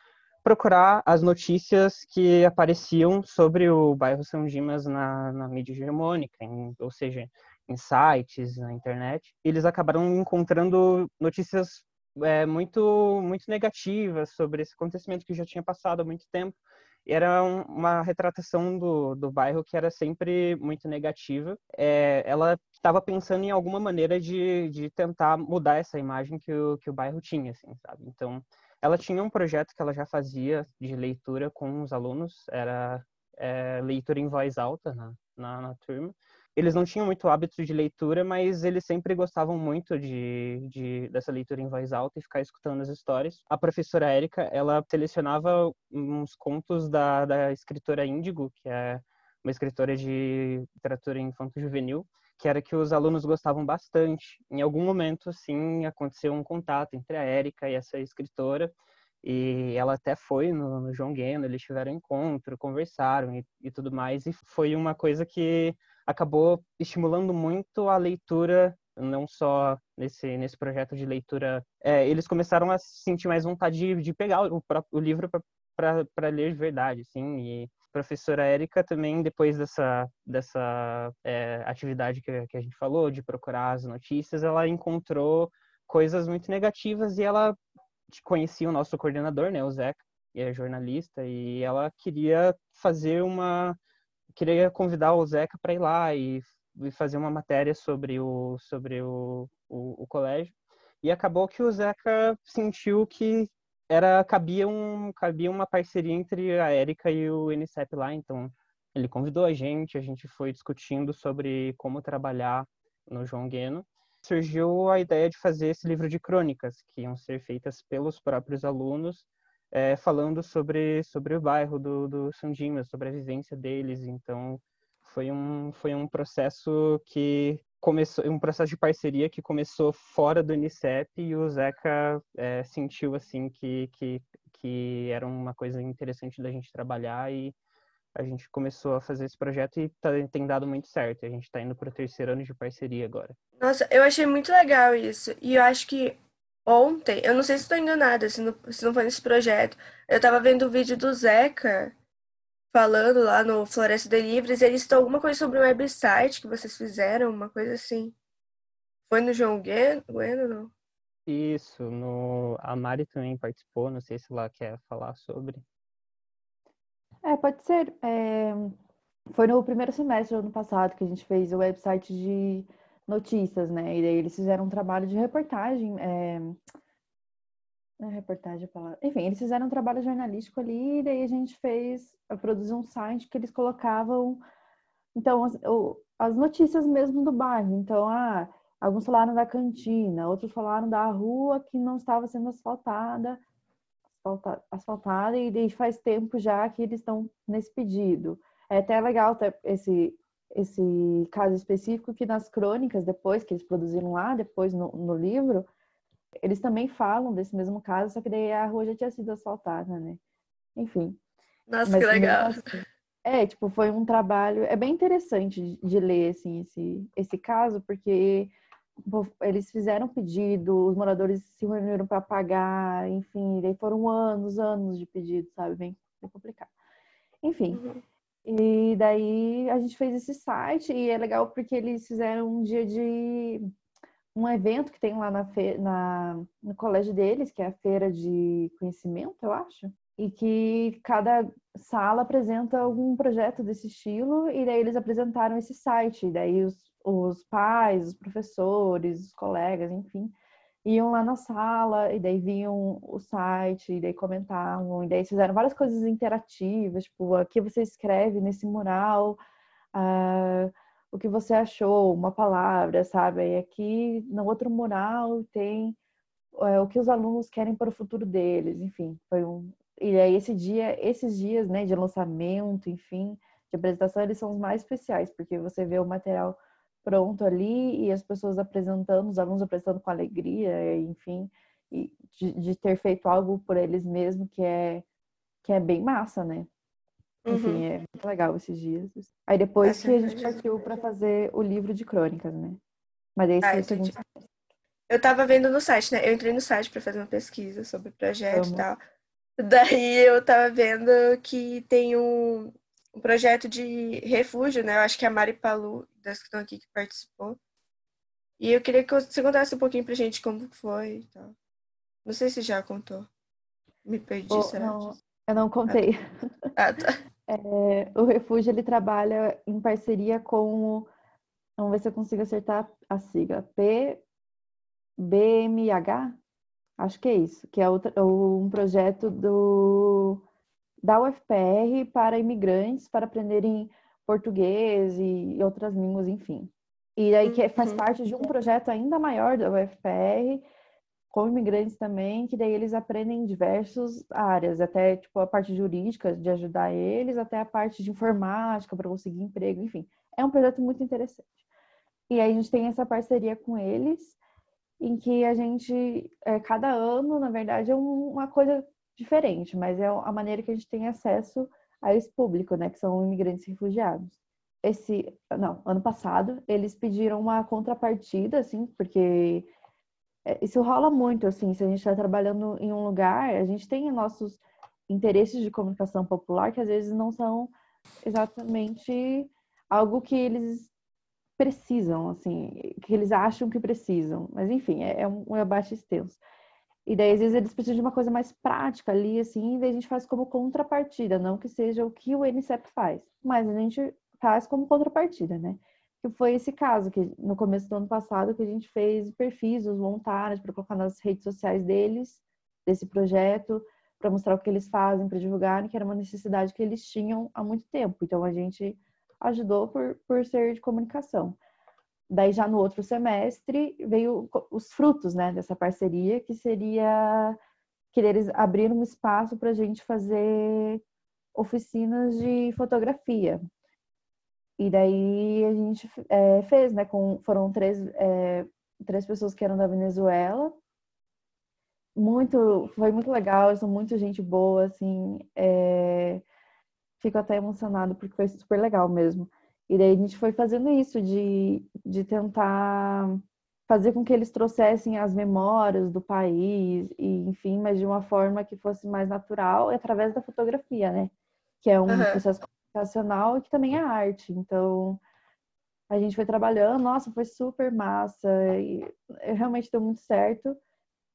procurar as notícias que apareciam sobre o bairro São Dimas na, na mídia hegemônica, em, ou seja, em sites, na internet. Eles acabaram encontrando notícias é, muito muito negativas sobre esse acontecimento que já tinha passado há muito tempo. E era um, uma retratação do, do bairro que era sempre muito negativa. É, ela estava pensando em alguma maneira de, de tentar mudar essa imagem que o, que o bairro tinha, assim, sabe? Então, ela tinha um projeto que ela já fazia de leitura com os alunos, era é, leitura em voz alta na, na, na turma. Eles não tinham muito hábito de leitura, mas eles sempre gostavam muito de, de, dessa leitura em voz alta e ficar escutando as histórias. A professora Érica, ela selecionava uns contos da, da escritora Índigo, que é uma escritora de literatura infanto-juvenil, que era que os alunos gostavam bastante. Em algum momento, sim, aconteceu um contato entre a Érica e essa escritora, e ela até foi no, no João Gueno, eles tiveram encontro, conversaram e, e, tudo mais. E foi uma coisa que acabou estimulando muito a leitura, não só nesse, nesse projeto de leitura. É, eles começaram a sentir mais vontade de, de pegar o, o livro para ler de verdade, assim. E a professora Érica também, depois dessa, dessa é, atividade que, que a gente falou, de procurar as notícias, ela encontrou coisas muito negativas e ela conhecia o nosso coordenador, né, o Zeca, é jornalista, e ela queria fazer uma queria convidar o Zeca para ir lá e, e, fazer uma matéria sobre o sobre o, o, o, colégio. E acabou que o Zeca sentiu que era cabia um cabia uma parceria entre a Érica e o NCEP lá, então ele convidou a gente, a gente foi discutindo sobre como trabalhar no João Gueno surgiu a ideia de fazer esse livro de crônicas, que iam ser feitas pelos próprios alunos, é, falando sobre, sobre o bairro do, do Sundima, sobre a vivência deles. Então, foi um, foi um processo que começou, um processo de parceria que começou fora do Unicep e o Zeca é, sentiu, assim, que, que, que era uma coisa interessante da gente trabalhar e a gente começou a fazer esse projeto e tá, tem dado muito certo. A gente está indo para o terceiro ano de parceria agora. Nossa, eu achei muito legal isso. E eu acho que ontem, eu não sei se estou enganada, se não, se não foi nesse projeto, eu estava vendo o vídeo do Zeca falando lá no Floresta de Livres, ele citou alguma coisa sobre o website que vocês fizeram, uma coisa assim. Foi no João Gueno, não? Isso, no... a Mari também participou, não sei se lá quer falar sobre. É, pode ser. É... Foi no primeiro semestre do ano passado que a gente fez o website de notícias, né? E daí eles fizeram um trabalho de reportagem. É... Não é reportagem palavra. Enfim, eles fizeram um trabalho jornalístico ali, e daí a gente fez, produziu um site que eles colocavam, então, as, as notícias mesmo do bairro. Então, ah, alguns falaram da cantina, outros falaram da rua que não estava sendo asfaltada asfaltada e desde faz tempo já que eles estão nesse pedido. É até legal ter esse, esse caso específico que nas crônicas, depois que eles produziram lá, depois no, no livro, eles também falam desse mesmo caso, só que daí a rua já tinha sido asfaltada, né? Enfim. Nossa, que legal. Assim, é, tipo, foi um trabalho, é bem interessante de, de ler, assim, esse, esse caso, porque eles fizeram pedido, os moradores se reuniram para pagar, enfim, daí foram anos, anos de pedido, sabe? Bem, bem complicado. Enfim. Uhum. E daí a gente fez esse site e é legal porque eles fizeram um dia de um evento que tem lá na, fe... na no colégio deles, que é a feira de conhecimento, eu acho, e que cada sala apresenta algum projeto desse estilo e daí eles apresentaram esse site, e daí os os pais, os professores, os colegas, enfim, iam lá na sala e daí viam o site, e daí comentavam, e daí fizeram várias coisas interativas, tipo, aqui você escreve nesse mural uh, o que você achou, uma palavra, sabe? E aqui no outro mural tem uh, o que os alunos querem para o futuro deles, enfim, foi um. E aí esse dia, esses dias, né, de lançamento, enfim, de apresentação, eles são os mais especiais, porque você vê o material pronto ali e as pessoas apresentando, os alunos apresentando com alegria, enfim, e de, de ter feito algo por eles mesmos que é que é bem massa, né? Enfim, uhum. é muito legal esses dias. Aí depois que a gente partiu para fazer o livro de crônicas, né? Mas esse ah, segundo Eu tava vendo no site, né? Eu entrei no site para fazer uma pesquisa sobre o projeto e tal. Daí eu tava vendo que tem um, um projeto de refúgio, né? Eu acho que é a Mari Palu, das que estão aqui, que participou. E eu queria que você contasse um pouquinho pra gente como foi e tal. Não sei se já contou. Me perdi, oh, será? Não, eu não contei. Ah, tá. É, o refúgio, ele trabalha em parceria com o... Vamos ver se eu consigo acertar a sigla. PBMH? Acho que é isso. Que é um projeto do da UFPR para imigrantes para aprenderem português e outras línguas, enfim. E aí que faz Uhum. parte de um projeto ainda maior da UFPR, com imigrantes também, que daí eles aprendem em diversas áreas, até tipo a parte jurídica de ajudar eles, até a parte de informática para conseguir emprego, enfim. É um projeto muito interessante. E aí a gente tem essa parceria com eles, em que a gente, é, cada ano, na verdade, é um- uma coisa diferente, mas é a maneira que a gente tem acesso a esse público, né, que são imigrantes refugiados. Esse, não, ano passado, eles pediram uma contrapartida, assim, porque é, isso rola muito, assim, se a gente está trabalhando em um lugar, a gente tem nossos interesses de comunicação popular que às vezes não são exatamente algo que eles precisam, assim, que eles acham que precisam. Mas, enfim, é, é um, um debate extenso. E daí, às vezes, eles precisam de uma coisa mais prática ali, assim, e daí a gente faz como contrapartida, não que seja o que o NCEP faz, mas a gente faz como contrapartida, né? Que foi esse caso, que no começo do ano passado, que a gente fez perfis dos voluntários para colocar nas redes sociais deles, desse projeto, para mostrar o que eles fazem, para divulgarem, que era uma necessidade que eles tinham há muito tempo. Então, a gente ajudou por, por ser de comunicação. Daí, já no outro semestre, veio os frutos né, dessa parceria, que seria que eles abriram um espaço para a gente fazer oficinas de fotografia. E daí a gente é, fez, né? Com, foram três, é, três pessoas que eram da Venezuela. Muito, foi muito legal, são muito gente boa, assim. é, fico até emocionado porque foi super legal mesmo. E daí a gente foi fazendo isso, de, de tentar fazer com que eles trouxessem as memórias do país, e enfim, mas de uma forma que fosse mais natural, através da fotografia, né? Que é um Aham. processo comunicacional e que também é arte. Então, a gente foi trabalhando, nossa, foi super massa, e realmente deu muito certo.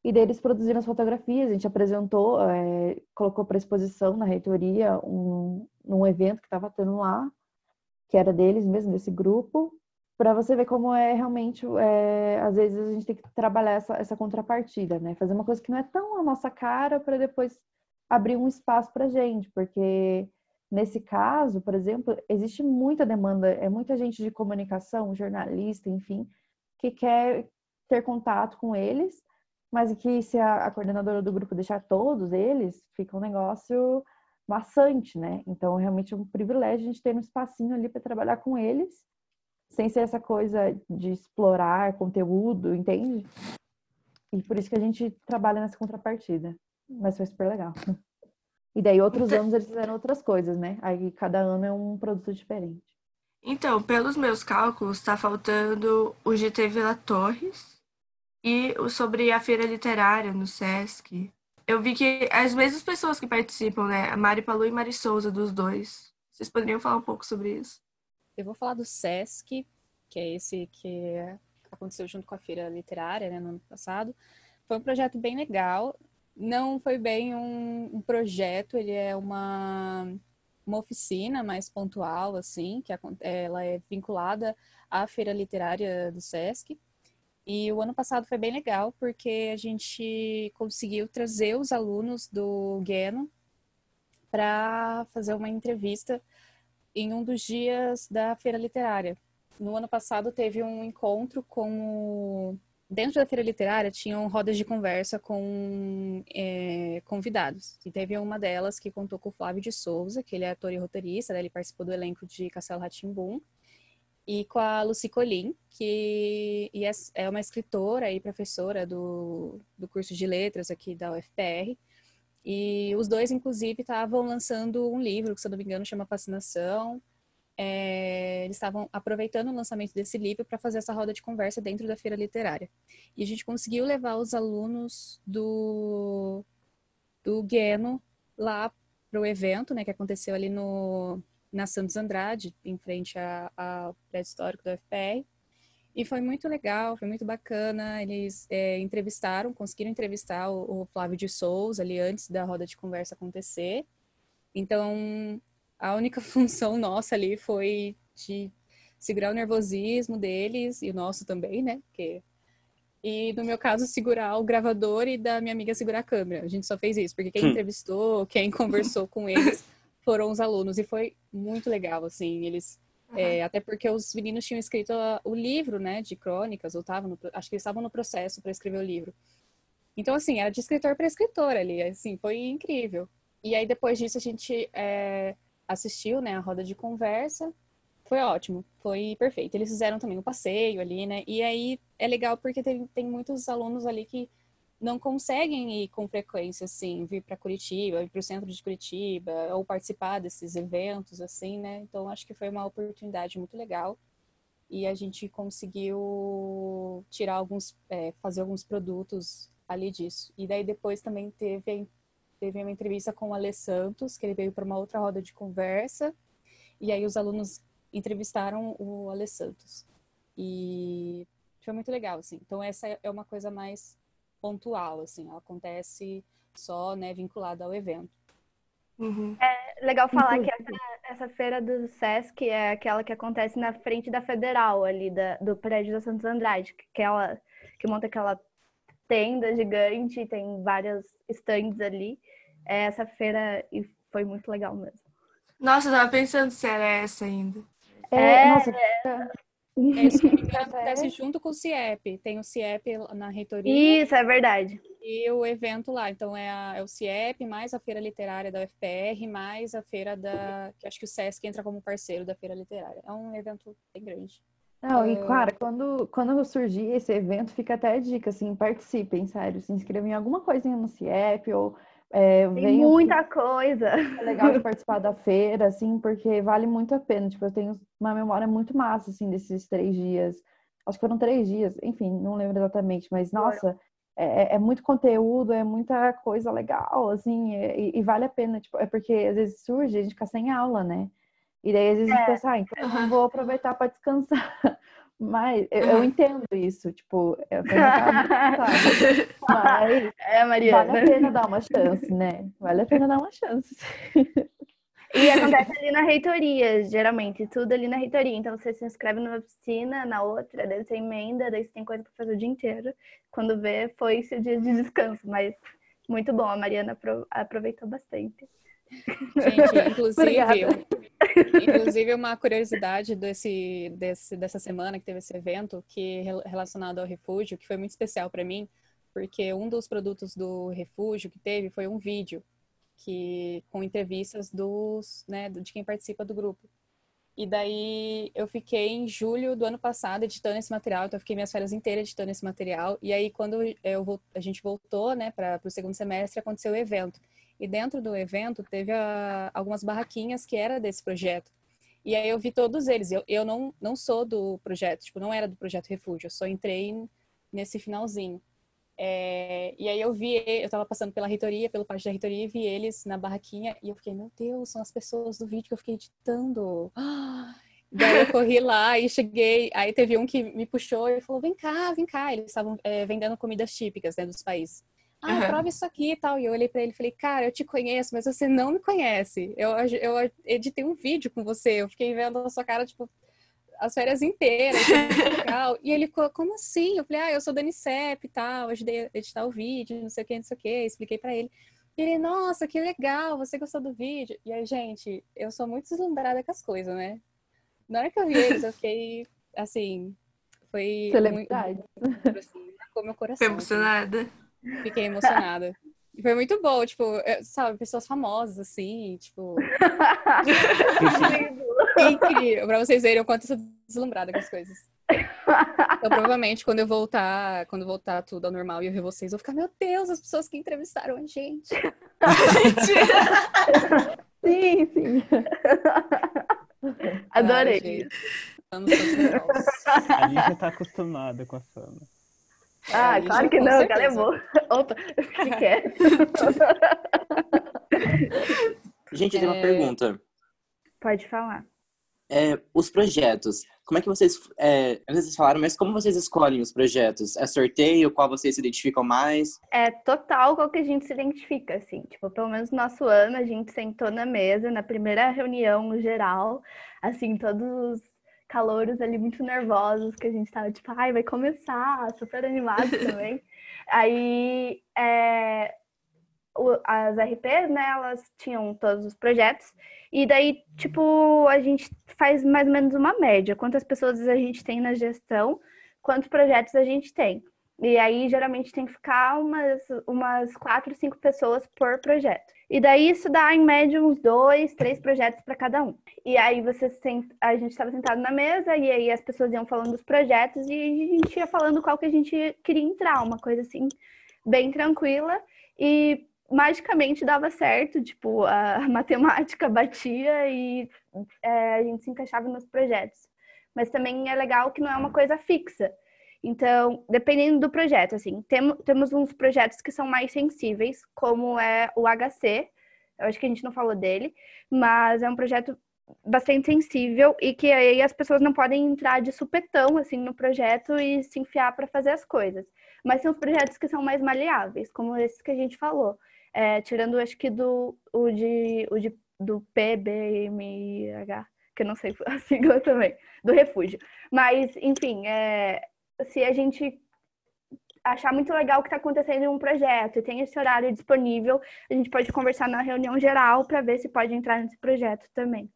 E daí eles produziram as fotografias, a gente apresentou, é, colocou para exposição na reitoria um, num evento que estava tendo lá, que era deles mesmo, desse grupo, para você ver como é realmente, é, às vezes a gente tem que trabalhar essa, essa contrapartida, né? Fazer uma coisa que não é tão a nossa cara para depois abrir um espaço para gente, porque nesse caso, por exemplo, existe muita demanda, é muita gente de comunicação, jornalista, enfim, que quer ter contato com eles, mas que se a, a coordenadora do grupo deixar todos eles, fica um negócio maçante, né? Então, realmente é um privilégio a gente ter um espacinho ali para trabalhar com eles, sem ser essa coisa de explorar conteúdo, entende? E por isso que a gente trabalha nessa contrapartida. Mas foi super legal. E daí, outros Então- anos, eles fizeram outras coisas, né? Aí, cada ano é um produto diferente. Então, pelos meus cálculos, tá faltando o GT Vila Torres e o sobre a feira literária no Sesc. Eu vi que as mesmas pessoas que participam, né? A Mari Palu e Mari Souza, dos dois. Vocês poderiam falar um pouco sobre isso? Eu vou falar do SESC, que é esse que aconteceu junto com a Feira Literária, né, no ano passado. Foi um projeto bem legal. Não foi bem um, um projeto, ele é uma, uma oficina mais pontual, assim, que acon- ela é vinculada à Feira Literária do SESC. E o ano passado foi bem legal, porque a gente conseguiu trazer os alunos do Gueno para fazer uma entrevista em um dos dias da feira literária. No ano passado teve um encontro com o... dentro da feira literária tinham rodas de conversa com é, convidados e teve uma delas que contou com o Flávio de Souza, que ele é ator e roteirista, né? ele participou do elenco de Castelo Ratimbum e com a Lucy Colim, que é- é uma escritora e professora do, do curso de letras aqui da UFPR. E os dois, inclusive, estavam lançando um livro, que, se eu não me engano, chama Fascinação. É, eles estavam aproveitando o lançamento desse livro para fazer essa roda de conversa dentro da feira literária. E a gente conseguiu levar os alunos do, do Gueno lá para o evento, né, que aconteceu ali no, na Santos Andrade, em frente ao prédio histórico da UFPR. E foi muito legal, foi muito bacana. Eles é, entrevistaram, conseguiram entrevistar o, o Flávio de Souza ali antes da roda de conversa acontecer. Então, a única função nossa ali foi de segurar o nervosismo deles e o nosso também, né? Porque... E no meu caso, segurar o gravador e da minha amiga segurar a câmera. A gente só fez isso, porque quem Hum. entrevistou, quem conversou com eles foram os alunos. E foi muito legal, assim, eles... é, até porque os meninos tinham escrito a- o livro, né, de crônicas, ou estavam no, acho que eles estavam no processo para escrever o livro. Então, assim, era de escritor para escritor ali, assim, foi incrível. E aí, depois disso, a gente é, assistiu, né, a roda de conversa. Foi ótimo, foi perfeito. Eles fizeram também o passeio ali, né? E aí é legal porque tem, tem muitos alunos ali que não conseguem ir com frequência, assim, vir para Curitiba, ir para o centro de Curitiba, ou participar desses eventos, assim, né? Então, acho que foi uma oportunidade muito legal. E a gente conseguiu tirar alguns, é, fazer alguns produtos ali disso. E daí depois também teve, teve uma entrevista com o Alê Santos, que ele veio para uma outra roda de conversa. E aí os alunos entrevistaram o Alê Santos. E foi muito legal, assim. Então essa é uma coisa mais pontual, assim. Ela acontece só, né, vinculada ao evento. Uhum. Legal falar que Inclusive- essa, essa feira do Sesc é aquela que acontece na frente da Federal, ali da, do prédio da Santos Andrade, que, ela, que monta aquela tenda gigante, tem vários stands ali. É essa feira e foi muito legal mesmo. Nossa, eu tava pensando se era essa ainda. É, É, nossa, É, me engano, acontece junto com o CIEP. Tem o CIEP na reitoria Isso, é verdade. e o evento lá. Então é, a- é o CIEP, mais a feira literária da UFPR, mais a feira da. que acho que o SESC entra como parceiro da feira literária. É um evento bem grande. Não, e Ah. claro, quando, quando surgir esse evento, fica até a dica, assim, participem, sério, se inscrevam em alguma coisinha no CIEP ou é, Tem muita coisa. é legal de participar da feira, assim, porque vale muito a pena, tipo, eu tenho uma memória muito massa, assim, desses três dias, acho que foram três dias, enfim, não lembro exatamente, mas, nossa, é, é muito conteúdo, é muita coisa legal, assim, é- e, e vale a pena, tipo, é porque às vezes surge, a gente fica sem aula, né? E daí às vezes a gente pensa, ah, então eu vou aproveitar para descansar. Mas eu, eu Uhum. entendo isso, tipo, eu. Mas É, vale Mariana. a pena dar uma chance, né? Vale a pena dar uma chance. E acontece ali na reitoria, geralmente, tudo ali na reitoria. Então você se inscreve numa piscina, na outra, daí você emenda, daí você tem coisa para fazer o dia inteiro. Quando vê, foi seu dia de descanso, mas muito bom, a Mariana apro- aproveitou bastante. Gente, inclusive, inclusive uma curiosidade desse, desse, dessa semana que teve esse evento, que rel- relacionado ao refúgio, que foi muito especial para mim, porque um dos produtos do refúgio que teve foi um vídeo que com entrevistas dos, né, de quem participa do grupo. E daí eu fiquei em julho do ano passado editando esse material, então eu fiquei minhas férias inteiras editando esse material. E aí quando eu a gente voltou, né, para o segundo semestre, aconteceu o evento. E dentro do evento teve a- algumas barraquinhas que era desse projeto. E aí eu vi todos eles. Eu, eu não, não sou do projeto, tipo, não era do projeto Refúgio, eu só entrei nesse finalzinho. É, e aí eu vi, eu tava passando pela reitoria, pelo pátio da reitoria, e vi eles na barraquinha, e eu fiquei, meu Deus, são as pessoas do vídeo que eu fiquei editando. Ah! Daí eu corri lá e cheguei, aí teve um que me puxou e falou, vem cá, vem cá. Eles estavam é, vendendo comidas típicas, né, dos países. Ah, Aham. prova isso aqui e tal. E eu olhei pra ele e falei, cara, eu te conheço, mas você não me conhece. Eu, eu editei um vídeo com você, eu fiquei vendo a sua cara, tipo, as férias inteiras, legal. E ele, ficou, como assim? Eu falei, ah, eu sou da Unicep e tal, ajudei a editar o vídeo, não sei o que, não sei o que, expliquei pra ele. E ele, nossa, que legal, você gostou do vídeo? E aí, gente, eu sou muito deslumbrada com as coisas, né? Na hora que eu vi eles, eu fiquei, assim, foi... Celebridade. Muito, assim, marcou meu coração. Foi assim. Fiquei emocionada. E foi muito bom, tipo, sabe, pessoas famosas, assim, tipo, incrível, pra vocês verem o quanto eu sou deslumbrada com as coisas. Então, provavelmente, quando eu voltar, quando voltar tudo ao normal e eu ver vocês, eu vou ficar, meu Deus, as pessoas que entrevistaram a gente. Sim, sim. Adorei. Ai, gente. A Lígia tá acostumada com a fama. Ah, É, claro que não, ela levou. Opa, que quer? Gente, eu tenho uma É. pergunta. Pode falar. É, os projetos, como é que vocês. É, eu não sei se vocês falaram, mas como vocês escolhem os projetos? É sorteio? Qual vocês se identificam mais? É total qual que a gente se identifica, assim. Tipo, pelo menos no nosso ano, a gente sentou na mesa, na primeira reunião geral, assim, todos os calouros ali muito nervosos, que a gente tava tipo, ai, vai começar, super animado também. Aí, é, o- as RPs, né, elas tinham todos os projetos, e daí, tipo, a gente faz mais ou menos uma média, quantas pessoas a gente tem na gestão, quantos projetos a gente tem. E aí, geralmente, tem que ficar umas, umas quatro, cinco pessoas por projeto. E daí, isso dá, em média, uns dois, três projetos para cada um. E aí, você sent... a gente estava sentado na mesa, e aí as pessoas iam falando dos projetos, e a gente ia falando qual que a gente queria entrar, uma coisa assim, bem tranquila. E magicamente dava certo, tipo, a matemática batia e é, a gente se encaixava nos projetos. Mas também é legal que não é uma coisa fixa. Então, dependendo do projeto, assim, tem, temos uns projetos que são mais sensíveis, como é o HC, eu acho que a gente não falou dele, mas é um projeto bastante sensível e que aí as pessoas não podem entrar de supetão, assim, no projeto e se enfiar para fazer as coisas. Mas tem os projetos que são mais maleáveis, como esses que a gente falou. É, tirando, acho que do, o de, o de, do PBMH, que eu não sei a sigla também, do refúgio. Mas, enfim, é, se a gente achar muito legal o que está acontecendo em um projeto e tem esse horário disponível, a gente pode conversar na reunião geral para ver se pode entrar nesse projeto também.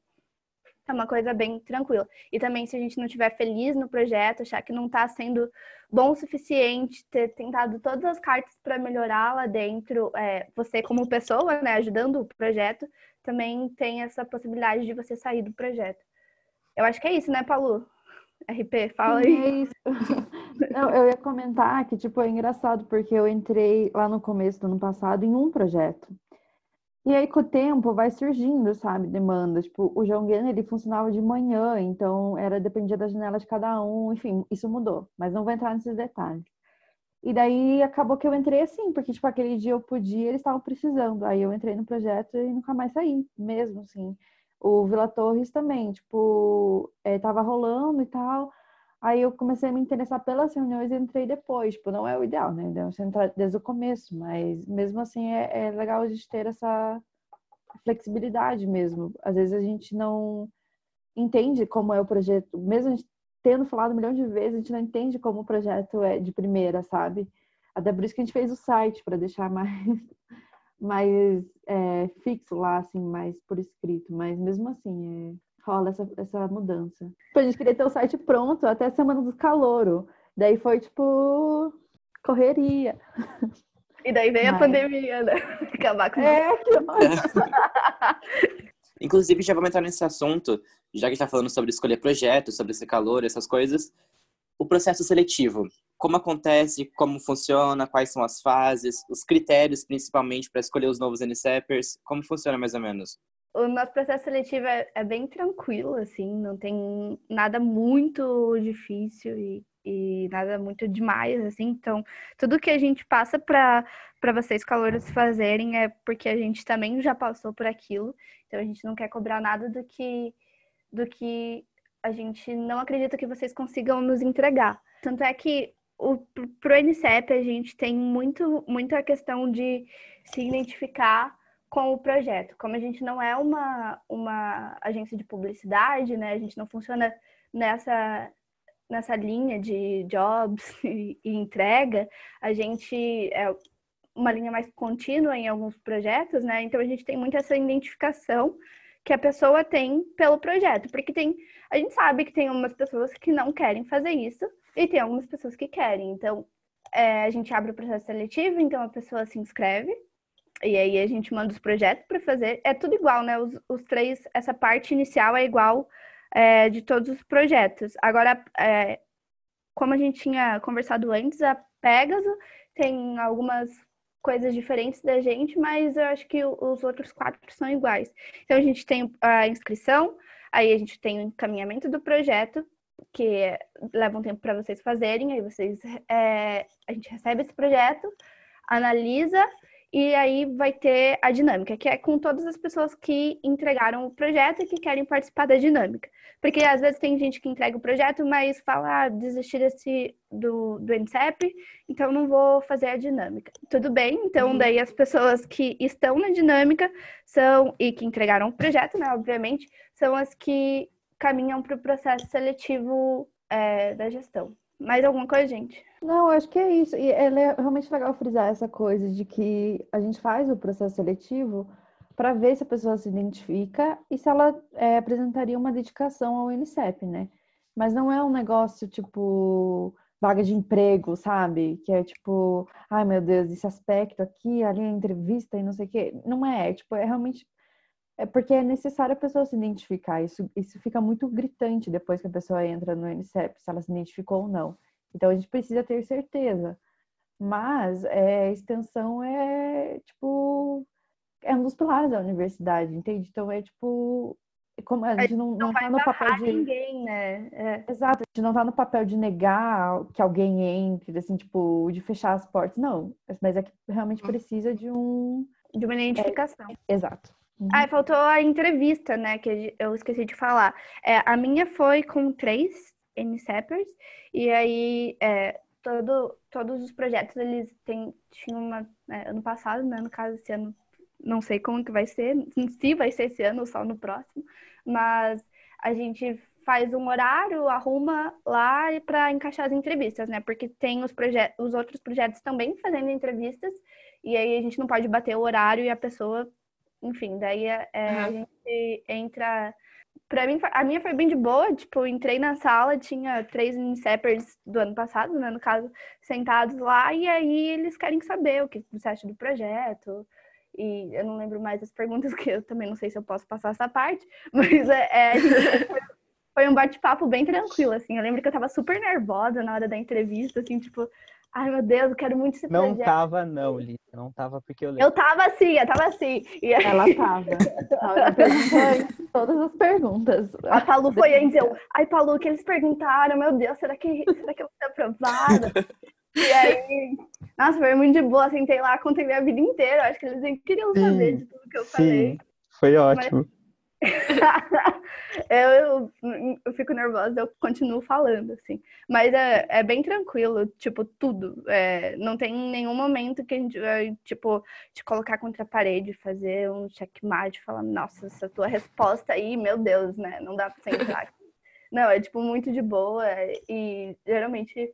É uma coisa bem tranquila. E também, se a gente não estiver feliz no projeto, achar que não está sendo bom o suficiente, ter tentado todas as cartas para melhorar lá dentro, é, você como pessoa, né, ajudando o projeto, também tem essa possibilidade de você sair do projeto. Eu acho que é isso, né, Paulo? RP, fala aí. É isso. Não, eu ia comentar que, tipo, é engraçado, porque eu entrei lá no começo do ano passado em um projeto. E aí, com o tempo, vai surgindo, sabe, demanda. Tipo, o João Guilherme, ele funcionava de manhã, então era dependia da janela de cada um, enfim, isso mudou, mas não vou entrar nesses detalhes. E daí acabou que eu entrei assim, porque, tipo, aquele dia eu podia, eles estavam precisando. Aí eu entrei no projeto e nunca mais saí, mesmo, assim. O Vila Torres também, tipo, é, tava rolando e tal. Aí eu comecei a me interessar pelas reuniões e entrei depois. Tipo, não é o ideal, né? Deve você entrar desde o começo, mas mesmo assim é, é legal a gente ter essa flexibilidade mesmo. Às vezes a gente não entende como é o projeto, mesmo a gente tendo falado um milhão de vezes, a gente não entende como o projeto é de primeira, sabe? Até por isso que a gente fez o site, para deixar mais, mais é, fixo lá, assim, mais por escrito. Mas mesmo assim, é, rola essa, essa mudança. Tipo, a gente queria ter o site pronto até a semana do calouro. Daí foi, tipo, correria. E daí veio a Mas- pandemia, né? Acabar com É, que ótimo. Inclusive, já vamos entrar nesse assunto, já que está falando sobre escolher projetos, sobre esse calor, essas coisas. O processo seletivo, como acontece, como funciona, quais são as fases, os critérios, principalmente, para escolher os novos NCEPers, como funciona mais ou menos? O nosso processo seletivo é, é bem tranquilo, assim, não tem nada muito difícil e, e nada muito demais, assim. Então, tudo que a gente passa para vocês calouros fazerem é porque a gente também já passou por aquilo. Então, a gente não quer cobrar nada do que do que a gente não acredita que vocês consigam nos entregar. Tanto é que o, pro a gente tem muito, muita questão de se identificar com o projeto. Como a gente não é uma, uma agência de publicidade, né? A gente não funciona nessa, nessa linha de jobs e, e entrega, a gente é uma linha mais contínua em alguns projetos, né? Então a gente tem muito essa identificação que a pessoa tem pelo projeto, porque tem a gente sabe que tem algumas pessoas que não querem fazer isso e tem algumas pessoas que querem. Então é, a gente abre o processo seletivo, então a pessoa se inscreve e aí a gente manda os projetos para fazer. É tudo igual, né? Os, os três, essa parte inicial é igual é, de todos os projetos. Agora, é, como a gente tinha conversado antes, a Pegasus tem algumas coisas diferentes da gente, mas eu acho que os outros quatro são iguais. Então a gente tem a inscrição, aí a gente tem o encaminhamento do projeto, que leva um tempo para vocês fazerem, aí vocês é, a gente recebe esse projeto, analisa e aí vai ter a dinâmica, que é com todas as pessoas que entregaram o projeto e que querem participar da dinâmica. Porque às vezes tem gente que entrega o projeto, mas fala, ah, desistir desse, do, do NCEP, então não vou fazer a dinâmica. Tudo bem, então daí as pessoas que estão na dinâmica são, e que entregaram o projeto, né, obviamente, são as que caminham para o processo seletivo é, da gestão. Mais alguma coisa, gente? Não, acho que é isso. E é realmente legal frisar essa coisa de que a gente faz o processo seletivo para ver se a pessoa se identifica e se ela é, apresentaria uma dedicação ao INSEP, né? Mas não é um negócio tipo vaga de emprego, sabe? Que é tipo, ai meu Deus, esse aspecto aqui, ali a entrevista e não sei o quê. Não é, é, tipo, é realmente é porque é necessário a pessoa se identificar. Isso, isso fica muito gritante depois que a pessoa entra no INSEP, se ela se identificou ou não. Então a gente precisa ter certeza. Mas é, a extensão é tipo é um dos pilares da universidade, entende? Então é tipo como a gente não, não, vai tá no papel de ninguém, né? É. Exato, a gente não tá no papel de negar que alguém entre, assim, tipo, de fechar as portas, não. Mas é que realmente precisa de um. De uma identificação. Exato. Uhum. Ah, faltou a entrevista, né? Que eu esqueci de falar. É, a minha foi com três NCEPers, e aí é, todo, todos os projetos eles têm, tinham uma. é, ano passado, né? No caso, esse ano, não sei como que vai ser, se vai ser esse ano ou só no próximo, mas a gente faz um horário, arruma lá para encaixar as entrevistas, né? Porque tem os, projetos, os outros projetos também fazendo entrevistas, e aí a gente não pode bater o horário e a pessoa enfim, daí é, é, a gente entra. Pra mim, a minha foi bem de boa. Tipo, entrei na sala, tinha três incepers do ano passado, né? No caso, sentados lá, e aí eles querem saber o que você acha do projeto. E eu não lembro mais as perguntas, porque eu também não sei se eu posso passar essa parte, mas é, é, foi, foi um bate-papo bem tranquilo, assim. Eu lembro que eu tava super nervosa na hora da entrevista, assim, tipo, ai meu Deus, eu quero muito esse Não projeto. tava, não, Lívia. Não tava porque eu lembro. Eu tava assim, eu tava assim. E aí, Ela tava. Ela perguntou todas as perguntas. A Palu foi aí dizer, ai Palu, que eles perguntaram, meu Deus, será que, será que eu vou ser aprovada? E aí, nossa, foi muito de boa, sentei lá, contei minha vida inteira, acho que eles nem queriam saber Sim, de tudo que eu falei. Sim, foi ótimo. eu, eu fico nervosa, eu continuo falando, assim. Mas é, é bem tranquilo, tipo, tudo. É, não tem nenhum momento que a gente vai, tipo, te colocar contra a parede, fazer um checkmate, falar, nossa, essa tua resposta aí, meu Deus, né? Não dá pra aqui. Não, é, tipo, muito de boa e geralmente,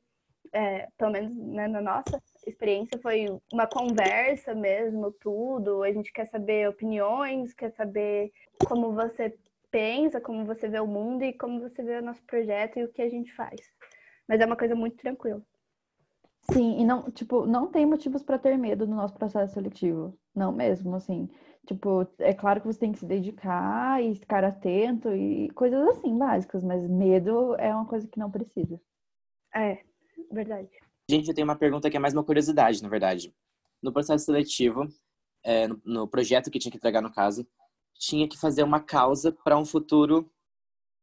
é, pelo menos né, na nossa experiência, foi uma conversa mesmo, tudo. A gente quer saber opiniões, quer saber como você pensa, como você vê o mundo e como você vê o nosso projeto e o que a gente faz. Mas é uma coisa muito tranquila. Sim, e não, tipo, não tem motivos para ter medo no nosso processo seletivo. Não mesmo, assim. Tipo, é claro que você tem que se dedicar e ficar atento e coisas assim básicas, mas medo é uma coisa que não precisa. É, verdade. Gente, eu tenho uma pergunta que é mais uma curiosidade, na verdade. No processo seletivo, é, no, no projeto que tinha que entregar no caso, tinha que fazer uma causa para um futuro,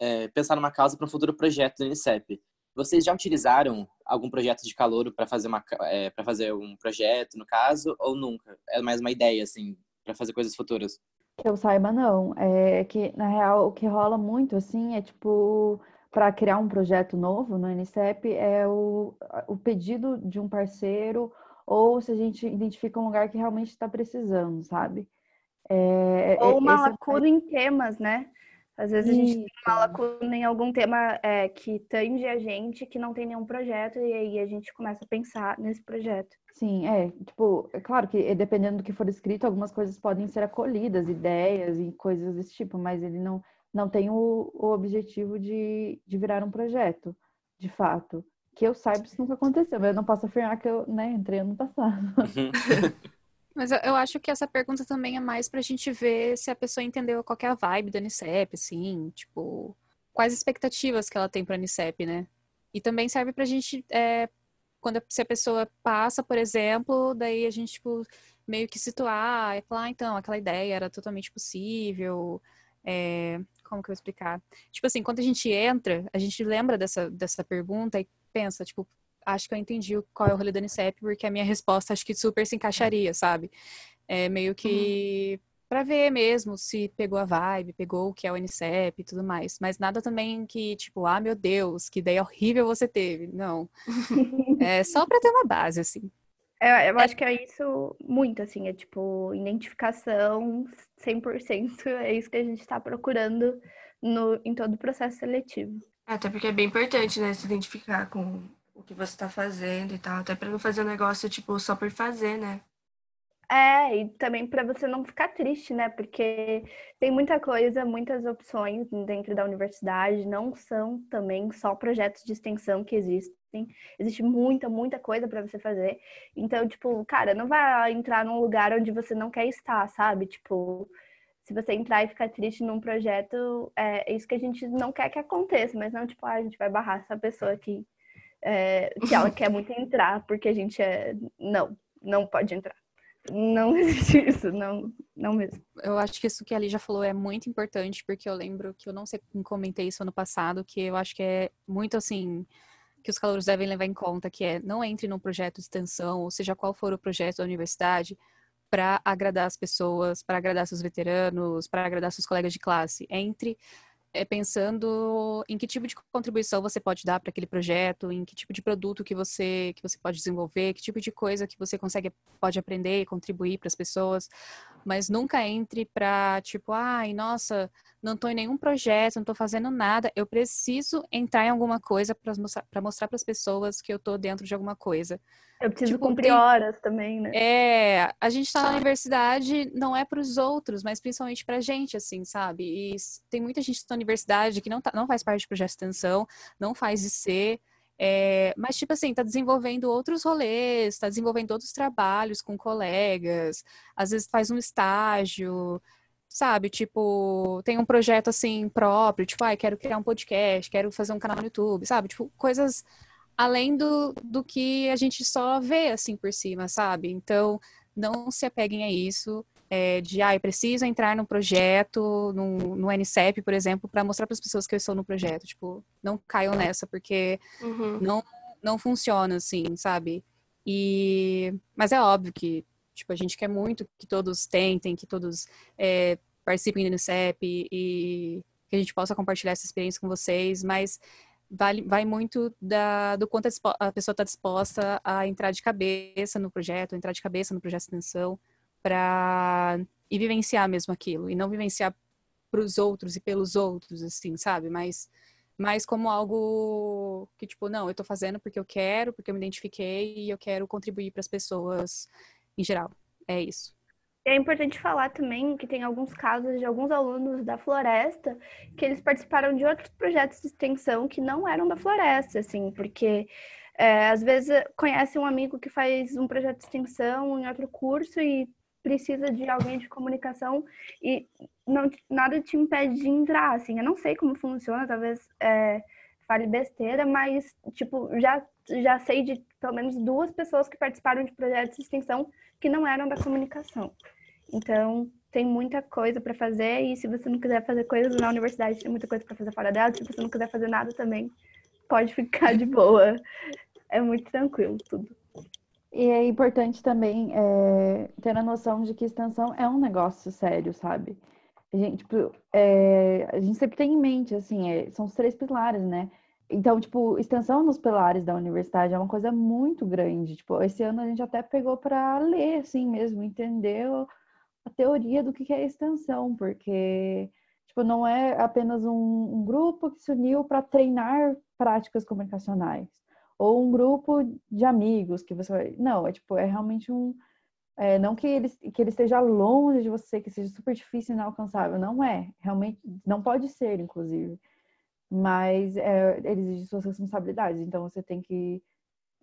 é, pensar numa causa para um futuro projeto do Unicep. Vocês já utilizaram algum projeto de calouro para fazer uma é, para fazer um projeto no caso ou nunca? É mais uma ideia assim para fazer coisas futuras? Que eu saiba, não. É que, na real, o que rola muito, assim, é tipo, para criar um projeto novo no NCEP, é o, o pedido de um parceiro, ou se a gente identifica um lugar que realmente está precisando, sabe? É, Ou uma é- lacuna em temas, né? Às vezes a gente tem uma lacuna em algum tema é, que tange a gente, que não tem nenhum projeto, e aí a gente começa a pensar nesse projeto. Sim, é, tipo, é claro que eh, dependendo do que for escrito, algumas coisas podem ser acolhidas, ideias e coisas desse tipo, mas ele não, não tem o, o objetivo de, de virar um projeto, de fato. Que eu saiba, isso nunca aconteceu, mas eu não posso afirmar que eu, né, entrei ano passado. Mas eu, eu acho que essa pergunta também é mais pra gente ver se a pessoa entendeu qual é a vibe da Unicep, assim, tipo, quais expectativas que ela tem pra Unicep, né? E também serve pra gente, é, quando se a pessoa passa, por exemplo, daí a gente, tipo, meio que situar, e falar, ah, então, aquela ideia era totalmente possível, é, como que eu vou explicar? Tipo assim, quando a gente entra, a gente lembra dessa, dessa pergunta e pensa, tipo, acho que eu entendi o- qual é o rolê da Unicep, porque a minha resposta acho que super se encaixaria, sabe? É meio que pra ver mesmo se pegou a vibe, pegou o que é o Unicep e tudo mais. Mas nada também que, tipo, ah, meu Deus, que ideia horrível você teve. Não. É só pra ter uma base, assim. É, eu acho que é isso muito, assim, é tipo, identificação 100%, é isso que a gente está procurando no, em todo o processo seletivo. Até porque é bem importante, né, se identificar com o que você tá fazendo e tal. Até pra não fazer um negócio, tipo, só por fazer, né? É, e também para você não ficar triste, né? Porque tem muita coisa, muitas opções dentro da universidade, não são também só projetos de extensão que existem. Existe muita, muita coisa para você fazer. Então, tipo, cara, não vai entrar num lugar onde você não quer estar, sabe? Tipo, se você entrar e ficar triste num projeto, é isso que a gente não quer que aconteça, mas não, tipo, ah, a gente vai barrar essa pessoa aqui, é, que ela quer muito entrar, porque a gente é. Não, não pode entrar não existe isso, não, não mesmo. Eu acho que isso que a já falou é muito importante, porque eu lembro que eu não sei quem comentei isso ano passado, que eu acho que é muito assim, que os calouros devem levar em conta, que é não entre num projeto de extensão, ou seja, qual for o projeto da universidade, para agradar as pessoas, para agradar seus veteranos, para agradar seus colegas de classe. Entre é pensando em que tipo de contribuição você pode dar para aquele projeto, em que tipo de produto que você que você pode desenvolver, que tipo de coisa que você consegue pode aprender e contribuir para as pessoas, mas nunca entre para tipo, ai, nossa, não estou em nenhum projeto, não estou fazendo nada, eu preciso entrar em alguma coisa para mostrar mostrar para as pessoas que eu estou dentro de alguma coisa. Eu preciso tipo, cumprir tem... horas também, né? É, a gente está na universidade não é para os outros, mas principalmente para a gente, assim, sabe? E tem muita gente na universidade que não, tá, não faz parte de projeto de extensão, não faz IC, é, mas, tipo assim, tá desenvolvendo outros rolês, tá desenvolvendo outros trabalhos com colegas, às vezes faz um estágio, sabe? Tipo, tem um projeto assim próprio, tipo, ah, quero criar um podcast, quero fazer um canal no YouTube, sabe? Tipo, coisas além do, do que a gente só vê assim por cima, sabe? Então, não se apeguem a isso. É, de, ah, eu preciso entrar no projeto, no, no NCEP, por exemplo, para mostrar para as pessoas que eu estou no projeto. Tipo, não caiam nessa, porque uhum. não, não funciona assim, sabe? E... Mas é óbvio que, tipo, a gente quer muito que todos tentem, que todos é, participem do NCEP e que a gente possa compartilhar essa experiência com vocês, mas vai, vai muito da, do quanto a pessoa está disposta a entrar de cabeça no projeto, entrar de cabeça no projeto de extensão, para e vivenciar mesmo aquilo, e não vivenciar para os outros e pelos outros, assim, sabe? Mas, mas como algo que, tipo, não, eu estou fazendo porque eu quero, porque eu me identifiquei e eu quero contribuir para as pessoas em geral. É isso. É importante falar também que tem alguns casos de alguns alunos da floresta que eles participaram de outros projetos de extensão que não eram da floresta, assim, porque é, às vezes conhece um amigo que faz um projeto de extensão em outro curso e precisa de alguém de comunicação e não, nada te impede de entrar, assim. Eu não sei como funciona, talvez é, fale besteira, mas, tipo, já, já sei de pelo menos duas pessoas que participaram de projetos de extensão que não eram da comunicação. Então, tem muita coisa para fazer e se você não quiser fazer coisas na universidade, tem muita coisa para fazer fora dela. Se você não quiser fazer nada também, pode ficar de boa. É muito tranquilo tudo. E é importante também é, ter a noção de que extensão é um negócio sério, sabe? A gente, tipo, é, a gente sempre tem em mente, assim, é, são os três pilares, né? Então, tipo, extensão nos pilares da universidade é uma coisa muito grande. Tipo, esse ano a gente até pegou para ler, assim mesmo, entender a teoria do que é extensão, porque tipo, não é apenas um, um grupo que se uniu para treinar práticas comunicacionais ou um grupo de amigos que você vai. Não, é tipo, é realmente um. É, não que ele, que ele esteja longe de você, que seja super difícil e inalcançável. Não é. Realmente, não pode ser, inclusive. Mas é, ele exige suas responsabilidades. Então, você tem que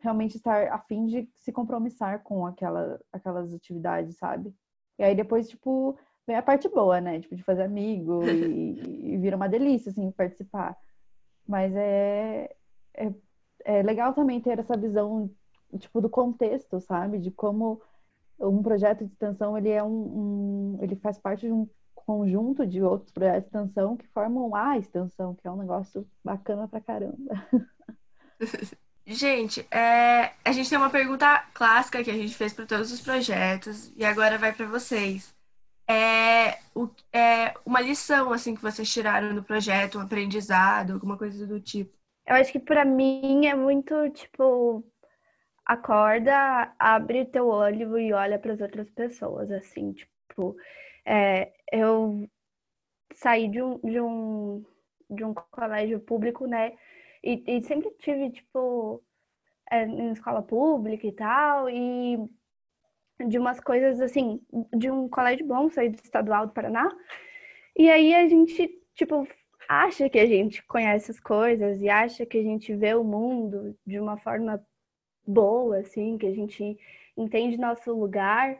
realmente estar a fim de se compromissar com aquela, aquelas atividades, sabe? E aí depois, tipo, vem a parte boa, né? Tipo, de fazer amigo e, e vira uma delícia, assim, participar. Mas é, é, é legal também ter essa visão, tipo, do contexto, sabe? De como um projeto de extensão, ele é um, um ele faz parte de um conjunto de outros projetos de extensão que formam a extensão, que é um negócio bacana pra caramba. Gente, é, a gente tem uma pergunta clássica que a gente fez para todos os projetos e agora vai para vocês. É, o, é uma lição assim que vocês tiraram do projeto, um aprendizado, alguma coisa do tipo. Eu acho que para mim é muito tipo acorda, abre teu olho e olha para as outras pessoas, assim, tipo, é, eu saí de um, de um de um colégio público, né? E, e sempre tive, tipo, é, em escola pública e tal, e de umas coisas assim, de um colégio bom, saí do estadual do Paraná. E aí a gente, tipo, acha que a gente conhece as coisas e acha que a gente vê o mundo de uma forma boa, assim, que a gente entende nosso lugar,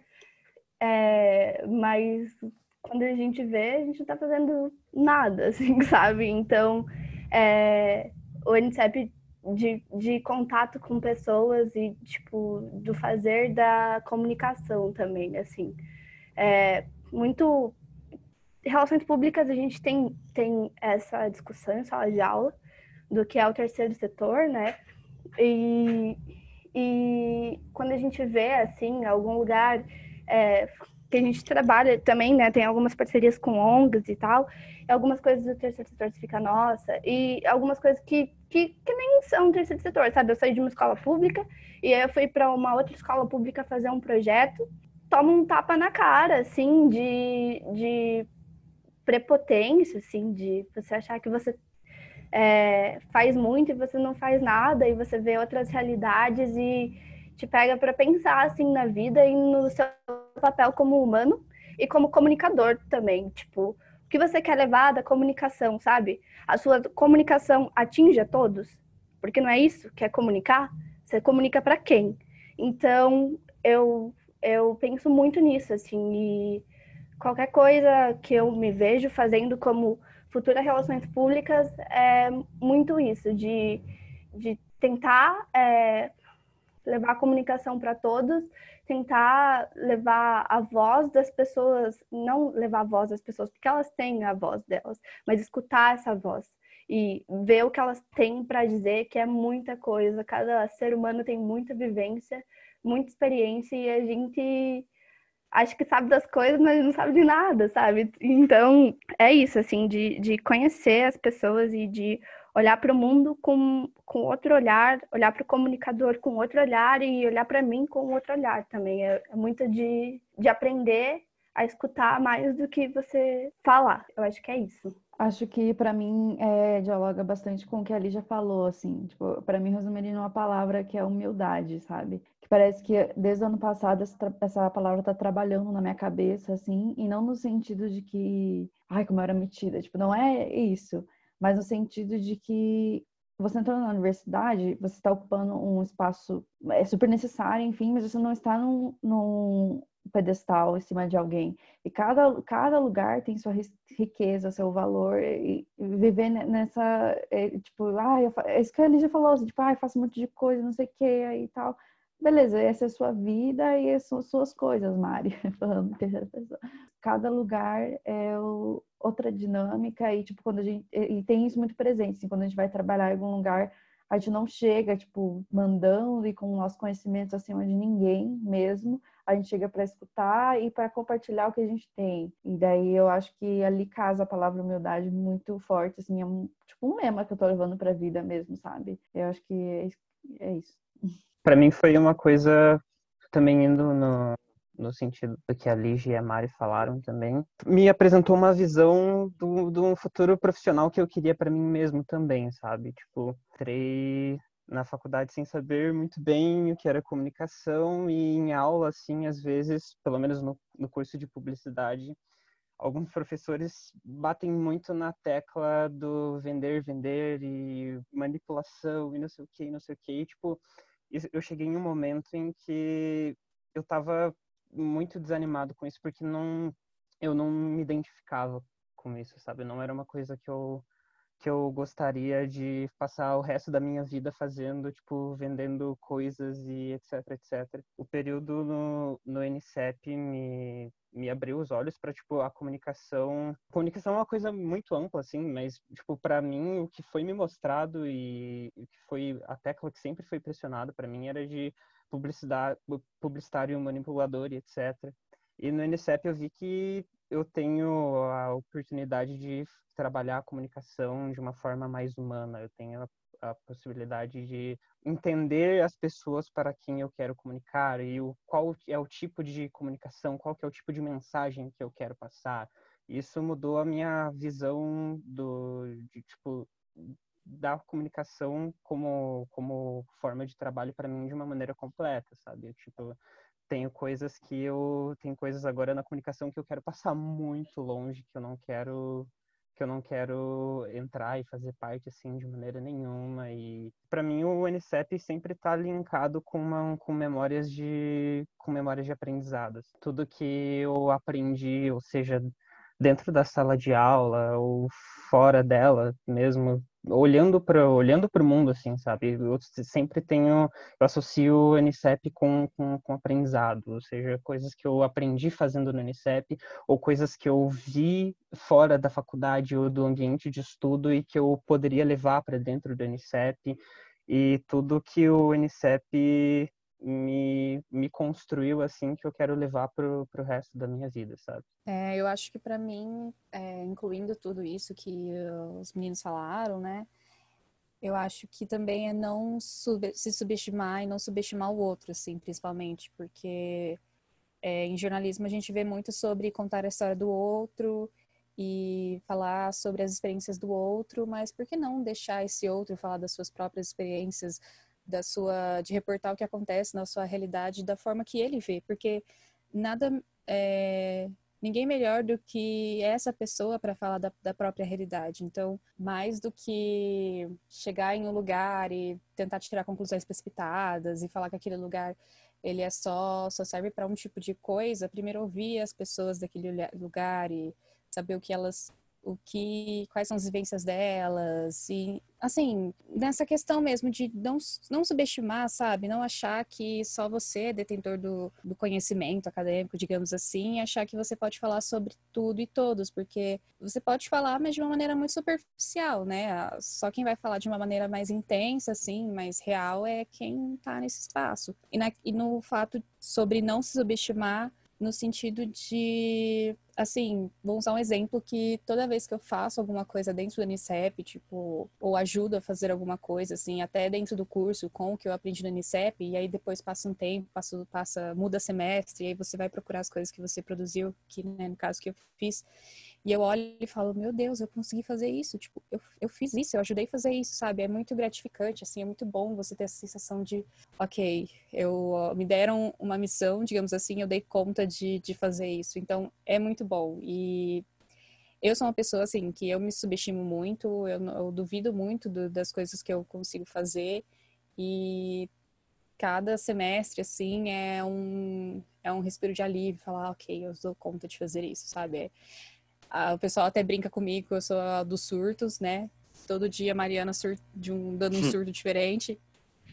é, mas quando a gente vê, a gente não tá fazendo nada, assim, sabe? Então, é, o NCEP de, de contato com pessoas e, tipo, do fazer da comunicação também, assim. É, muito... Relações públicas, a gente tem, tem essa discussão em sala de aula do que é o terceiro setor, né? E, e quando a gente vê, assim, algum lugar é, que a gente trabalha também, né? Tem algumas parcerias com ONGs e tal, e algumas coisas do terceiro setor fica nossa, e algumas coisas que, que, que nem são terceiro setor, sabe? Eu saí de uma escola pública e aí eu fui para uma outra escola pública fazer um projeto, toma um tapa na cara, assim, de, de prepotência, assim, de você achar que você é, faz muito e você não faz nada, e você vê outras realidades e te pega para pensar assim na vida e no seu papel como humano e como comunicador também, tipo, o que você quer levar da comunicação, sabe? A sua comunicação atinge a todos? Porque não é isso que é comunicar? Você comunica para quem? Então, eu eu penso muito nisso assim, e qualquer coisa que eu me vejo fazendo como futura relações públicas é muito isso, de, de tentar é, levar a comunicação para todos, tentar levar a voz das pessoas, não levar a voz das pessoas, porque elas têm a voz delas, mas escutar essa voz e ver o que elas têm para dizer, que é muita coisa. Cada ser humano tem muita vivência, muita experiência e a gente acha que sabe das coisas, mas não sabe de nada, sabe? Então, é isso, assim, de, de conhecer as pessoas e de olhar para o mundo com, com outro olhar, olhar para o comunicador com outro olhar e olhar para mim com outro olhar também. É, é muito de, de aprender a escutar mais do que você falar. Eu acho que é isso. Acho que para mim é, dialoga bastante com o que a Lígia falou, assim, tipo, para mim resumiria numa palavra que é humildade, sabe? Que parece que desde o ano passado essa, essa palavra tá trabalhando na minha cabeça, assim, e não no sentido de que, ai, como eu era metida, tipo, não é isso, mas no sentido de que você entrando na universidade, você está ocupando um espaço é super necessário, enfim, mas você não está num, num pedestal em cima de alguém. E cada, cada lugar tem sua riqueza, seu valor, e, viver nessa, é, tipo, ah, eu, é isso que a Lígia falou, assim, tipo, ah, eu faço um monte de coisa, não sei o que, aí tal. Beleza, essa é a sua vida e são suas coisas, Mari, falando terceira pessoa. Cada lugar é o, outra dinâmica e, tipo, quando a gente... E tem isso muito presente, assim, quando a gente vai trabalhar em algum lugar, a gente não chega, tipo, mandando e com o nosso conhecimento acima de ninguém mesmo. A gente chega para escutar e para compartilhar o que a gente tem. E daí eu acho que ali casa a palavra humildade muito forte, assim, é um, tipo um lema que eu tô levando pra vida mesmo, sabe? Eu acho que é, é isso para mim foi uma coisa também indo no, no sentido do que a Ligia e a Mari falaram também, me apresentou uma visão do, um futuro profissional que eu queria para mim mesmo também, sabe? Tipo, entrei na faculdade sem saber muito bem o que era comunicação e em aula, assim, às vezes, pelo menos no, no curso de publicidade, alguns professores batem muito na tecla do vender, vender e manipulação e não sei o que, não sei o que, tipo, eu cheguei em um momento em que eu estava muito desanimado com isso porque não eu não me identificava com isso, sabe? Não era uma coisa que eu que eu gostaria de passar o resto da minha vida fazendo, tipo, vendendo coisas e etc, etc. O período no, no NCEP me, me abriu os olhos para tipo a comunicação. A comunicação é uma coisa muito ampla assim, mas tipo para mim o que foi me mostrado e o que foi a tecla que sempre foi pressionada para mim era de publicitário manipulador e etc. E no NCEP eu vi que eu tenho a oportunidade de trabalhar a comunicação de uma forma mais humana. Eu tenho a, a possibilidade de entender as pessoas para quem eu quero comunicar e o qual é o tipo de comunicação, qual é o tipo de mensagem que eu quero passar. Isso mudou a minha visão do de, tipo da comunicação como, como forma de trabalho para mim de uma maneira completa, sabe? Eu, tipo, tenho coisas que eu tenho coisas agora na comunicação que eu quero passar muito longe, que eu não quero que eu não quero entrar e fazer parte assim de maneira nenhuma e para mim o NCEP sempre está linkado com uma, com memórias de com memórias de aprendizados tudo que eu aprendi ou seja dentro da sala de aula ou fora dela mesmo olhando para olhando o mundo assim sabe? Eu sempre tenho eu associo o NCEP com, com, com aprendizado ou seja coisas que eu aprendi fazendo no NCEP ou coisas que eu vi fora da faculdade ou do ambiente de estudo e que eu poderia levar para dentro do NCEP e tudo que o NCEP me, me construiu assim que eu quero levar pro, pro resto da minha vida, sabe? É, eu acho que para mim, é, incluindo tudo isso que os meninos falaram, né? Eu acho que também é não sub se subestimar e não subestimar o outro, assim, principalmente, porque é, em jornalismo a gente vê muito sobre contar a história do outro e falar sobre as experiências do outro, mas por que não deixar esse outro falar das suas próprias experiências, da sua de reportar o que acontece na sua realidade da forma que ele vê, porque nada é, ninguém melhor do que essa pessoa para falar da, da, própria realidade. Então, mais do que chegar em um lugar e tentar tirar conclusões precipitadas e falar que aquele lugar ele é só só serve para um tipo de coisa, primeiro ouvir as pessoas daquele lugar e saber o que elas o que, quais são as vivências delas e assim nessa questão mesmo de não, não subestimar, sabe, não achar que só você é detentor do, do conhecimento acadêmico, digamos assim, achar que você pode falar sobre tudo e todos, porque você pode falar, mas de uma maneira muito superficial, né? Só quem vai falar de uma maneira mais intensa, assim, mais real é quem está nesse espaço. E, na, e no fato sobre não se subestimar no sentido de, assim, vou usar um exemplo que toda vez que eu faço alguma coisa dentro do Unicep, tipo, ou ajudo a fazer alguma coisa, assim, até dentro do curso, com o que eu aprendi no Unicep, e aí depois passa um tempo, passa, passa muda semestre, e aí você vai procurar as coisas que você produziu, que, né, no caso que eu fiz, e eu olho e falo, meu Deus, eu consegui fazer isso. Tipo, eu, eu fiz isso, eu ajudei a fazer isso, sabe? É muito gratificante, assim, é muito bom você ter essa sensação de, ok, eu me deram uma missão, digamos assim, eu dei conta de, de fazer isso. Então, é muito bom. E eu sou uma pessoa, assim, que eu me subestimo muito, eu, eu duvido muito do, das coisas que eu consigo fazer. E cada semestre, assim, é um, é um respiro de alívio, falar, ok, eu dou conta de fazer isso, sabe? É, o pessoal até brinca comigo eu sou a dos surtos, né? Todo dia a Mariana sur de um, dando um surto diferente.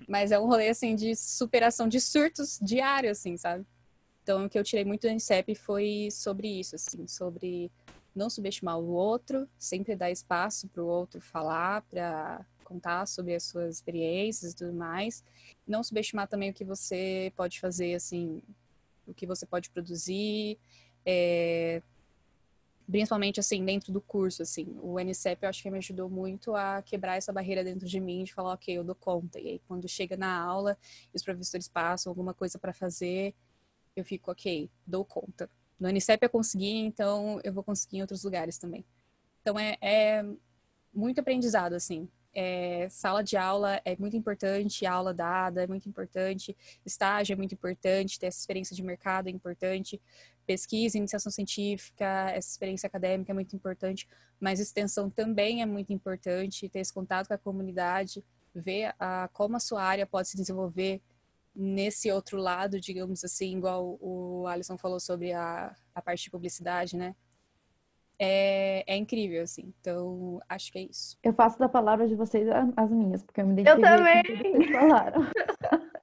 Mas é um rolê, assim, de superação de surtos diários, assim, sabe? Então, o que eu tirei muito do NCEP foi sobre isso, assim, sobre não subestimar o outro, sempre dar espaço para o outro falar, para contar sobre as suas experiências e tudo mais. Não subestimar também o que você pode fazer, assim, o que você pode produzir, é, principalmente assim dentro do curso assim. O NCEP eu acho que me ajudou muito a quebrar essa barreira dentro de mim de falar ok eu dou conta. E aí quando chega na aula e os professores passam alguma coisa para fazer eu fico ok dou conta. No NCEP eu consegui então eu vou conseguir em outros lugares também. Então é, é muito aprendizado assim é, sala de aula é muito importante, aula dada é muito importante, estágio é muito importante, ter essa experiência de mercado é importante, pesquisa, iniciação científica, essa experiência acadêmica é muito importante, mas extensão também é muito importante, ter esse contato com a comunidade, ver a, como a sua área pode se desenvolver nesse outro lado, digamos assim, igual o Alisson falou sobre a, a parte de publicidade, né? É, é, incrível, assim. Então, acho que é isso. Eu faço da palavra de vocês as minhas, porque eu me identifiquei eu também. com tudo que vocês falaram.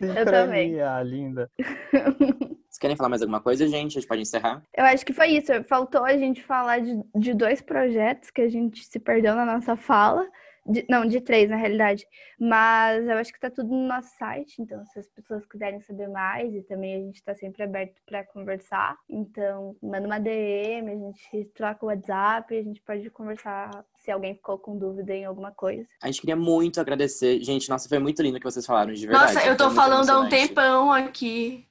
eu também. linda. Vocês querem falar mais alguma coisa, gente? A gente pode encerrar? Eu acho que foi isso. Faltou a gente falar de, de dois projetos que a gente se perdeu na nossa fala. De, não, de três, na realidade. Mas eu acho que tá tudo no nosso site. Então, se as pessoas quiserem saber mais, e também a gente está sempre aberto para conversar. Então, manda uma DM, a gente troca o WhatsApp, a gente pode conversar se alguém ficou com dúvida em alguma coisa. A gente queria muito agradecer. Gente, nossa, foi muito lindo o que vocês falaram, de verdade. Nossa, eu tô falando há um tempão aqui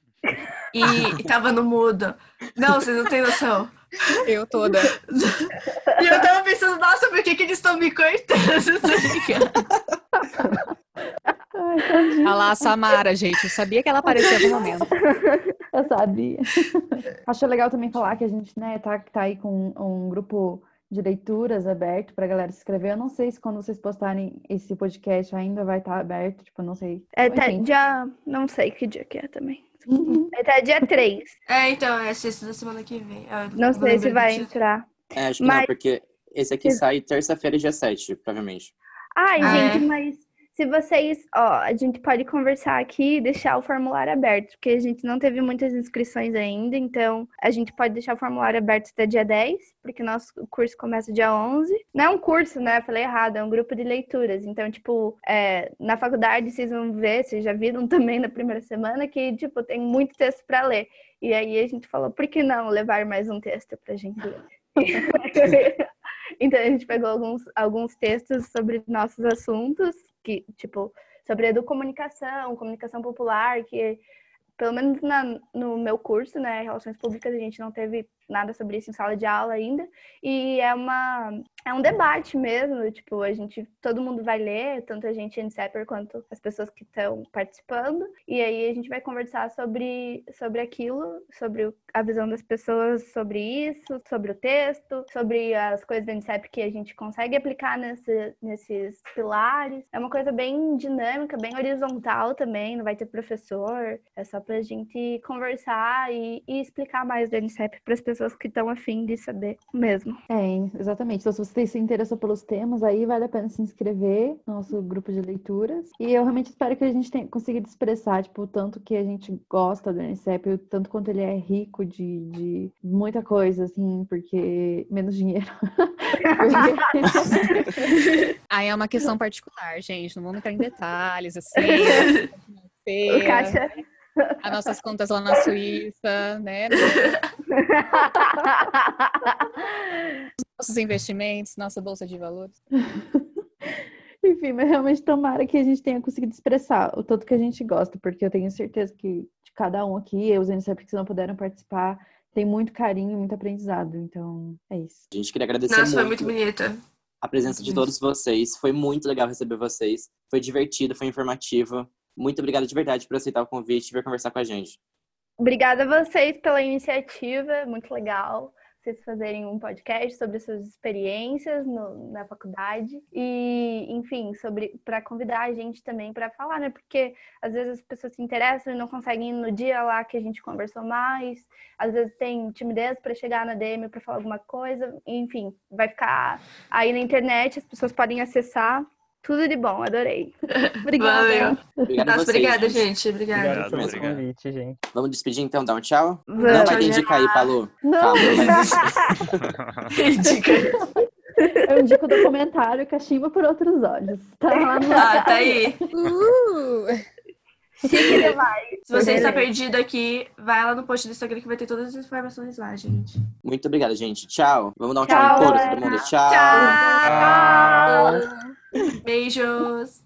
e tava no mudo. Não, vocês não têm noção. Eu toda. E eu tava pensando, nossa, por que, que eles estão me cortando? Tá. Olha lá a Samara, gente. Eu sabia que ela aparecia algum momento. Eu sabia. Acho legal também falar que a gente, né, tá, tá aí com um grupo de leituras aberto pra galera se inscrever. Eu não sei se quando vocês postarem esse podcast ainda vai estar aberto, tipo, não sei. É, tá, Enfim. dia. Não sei que dia que é também. Uhum. É até dia 3. É, então, é sexta da semana que vem. Eu Não vou sei se vai dia. entrar. É, acho que Mas- não, porque esse aqui sai terça-feira, dia 7, provavelmente. Ai, Ah, gente, é? mas se vocês, ó, a gente pode conversar aqui e deixar o formulário aberto, porque a gente não teve muitas inscrições ainda, então a gente pode deixar o formulário aberto até dia 10, porque nosso curso começa dia 11. Não é um curso, né? Falei errado, é um grupo de leituras. Então, tipo, é, na faculdade vocês vão ver, vocês já viram também na primeira semana que, tipo, tem muito texto para ler. E aí a gente falou, por que não levar mais um texto pra gente ler? Então a gente pegou alguns, alguns textos sobre nossos assuntos, que, tipo, sobre educomunicação, comunicação popular, que pelo menos na- no meu curso, né, Relações Públicas, a gente não teve nada sobre isso em sala de aula ainda. E é uma é um debate mesmo, tipo, a gente todo mundo vai ler, tanto a gente NCEPER quanto as pessoas que estão participando, e aí a gente vai conversar sobre sobre aquilo, sobre a visão das pessoas sobre isso, sobre o texto, sobre as coisas do NCEP que a gente consegue aplicar nesse, nesses pilares. É uma coisa bem dinâmica, bem horizontal também, não vai ter professor, é só pra gente conversar e, e explicar mais do NCEP para as pessoas que estão afim de saber mesmo. É, exatamente. Então, se você se interessou pelos temas, aí vale a pena se inscrever no nosso grupo de leituras. E eu realmente espero que a gente tenha conseguido expressar, tipo, o tanto que a gente gosta do NCEP, o tanto quanto ele é rico de, de muita coisa, assim, porque menos dinheiro. Porque- Aí é uma questão particular, gente. Não vamos entrar em detalhes, assim. O Caixa. As nossas contas lá na Suíça, né? Nossos investimentos, nossa bolsa de valores. Enfim, mas realmente tomara que a gente tenha conseguido expressar o tanto que a gente gosta, porque eu tenho certeza que de cada um aqui, os NCEP que não puderam participar, tem muito carinho, muito aprendizado. Então, é isso. A gente queria agradecer Nossa, foi muito muito bonita. a presença de todos vocês. Foi muito legal receber vocês. Foi divertido, foi informativo. Muito obrigado de verdade por aceitar o convite e vir conversar com a gente. Obrigada a vocês pela iniciativa, muito legal vocês fazerem um podcast sobre suas experiências no- na faculdade e, enfim, sobre para convidar a gente também para falar, né? Porque às vezes as pessoas se interessam e não conseguem ir no dia lá que a gente conversou mais, às vezes tem timidez para chegar na DM para falar alguma coisa, enfim, vai ficar aí na internet, as pessoas podem acessar. Tudo de bom, adorei. Obrigada. Valeu. Obrigado Nossa, obrigada, gente. gente. Obrigada. Obrigado pelo obrigado. convite, gente. Vamos despedir então, dar um tchau? Vamos. Não vai Tchau, ter indica aí, Palu. Não, Calma, Dica. eu indico o documentário Cachimba por Outros Olhos. Tá lá no Ah, tá aí. Chique demais. Se você está perdido aqui, vai lá no post do Instagram que vai ter todas as informações lá, gente. Muito obrigado, gente. Tchau. Vamos dar um tchau, Tchau, em coro, todo mundo. Tchau. Tchau! Beijos!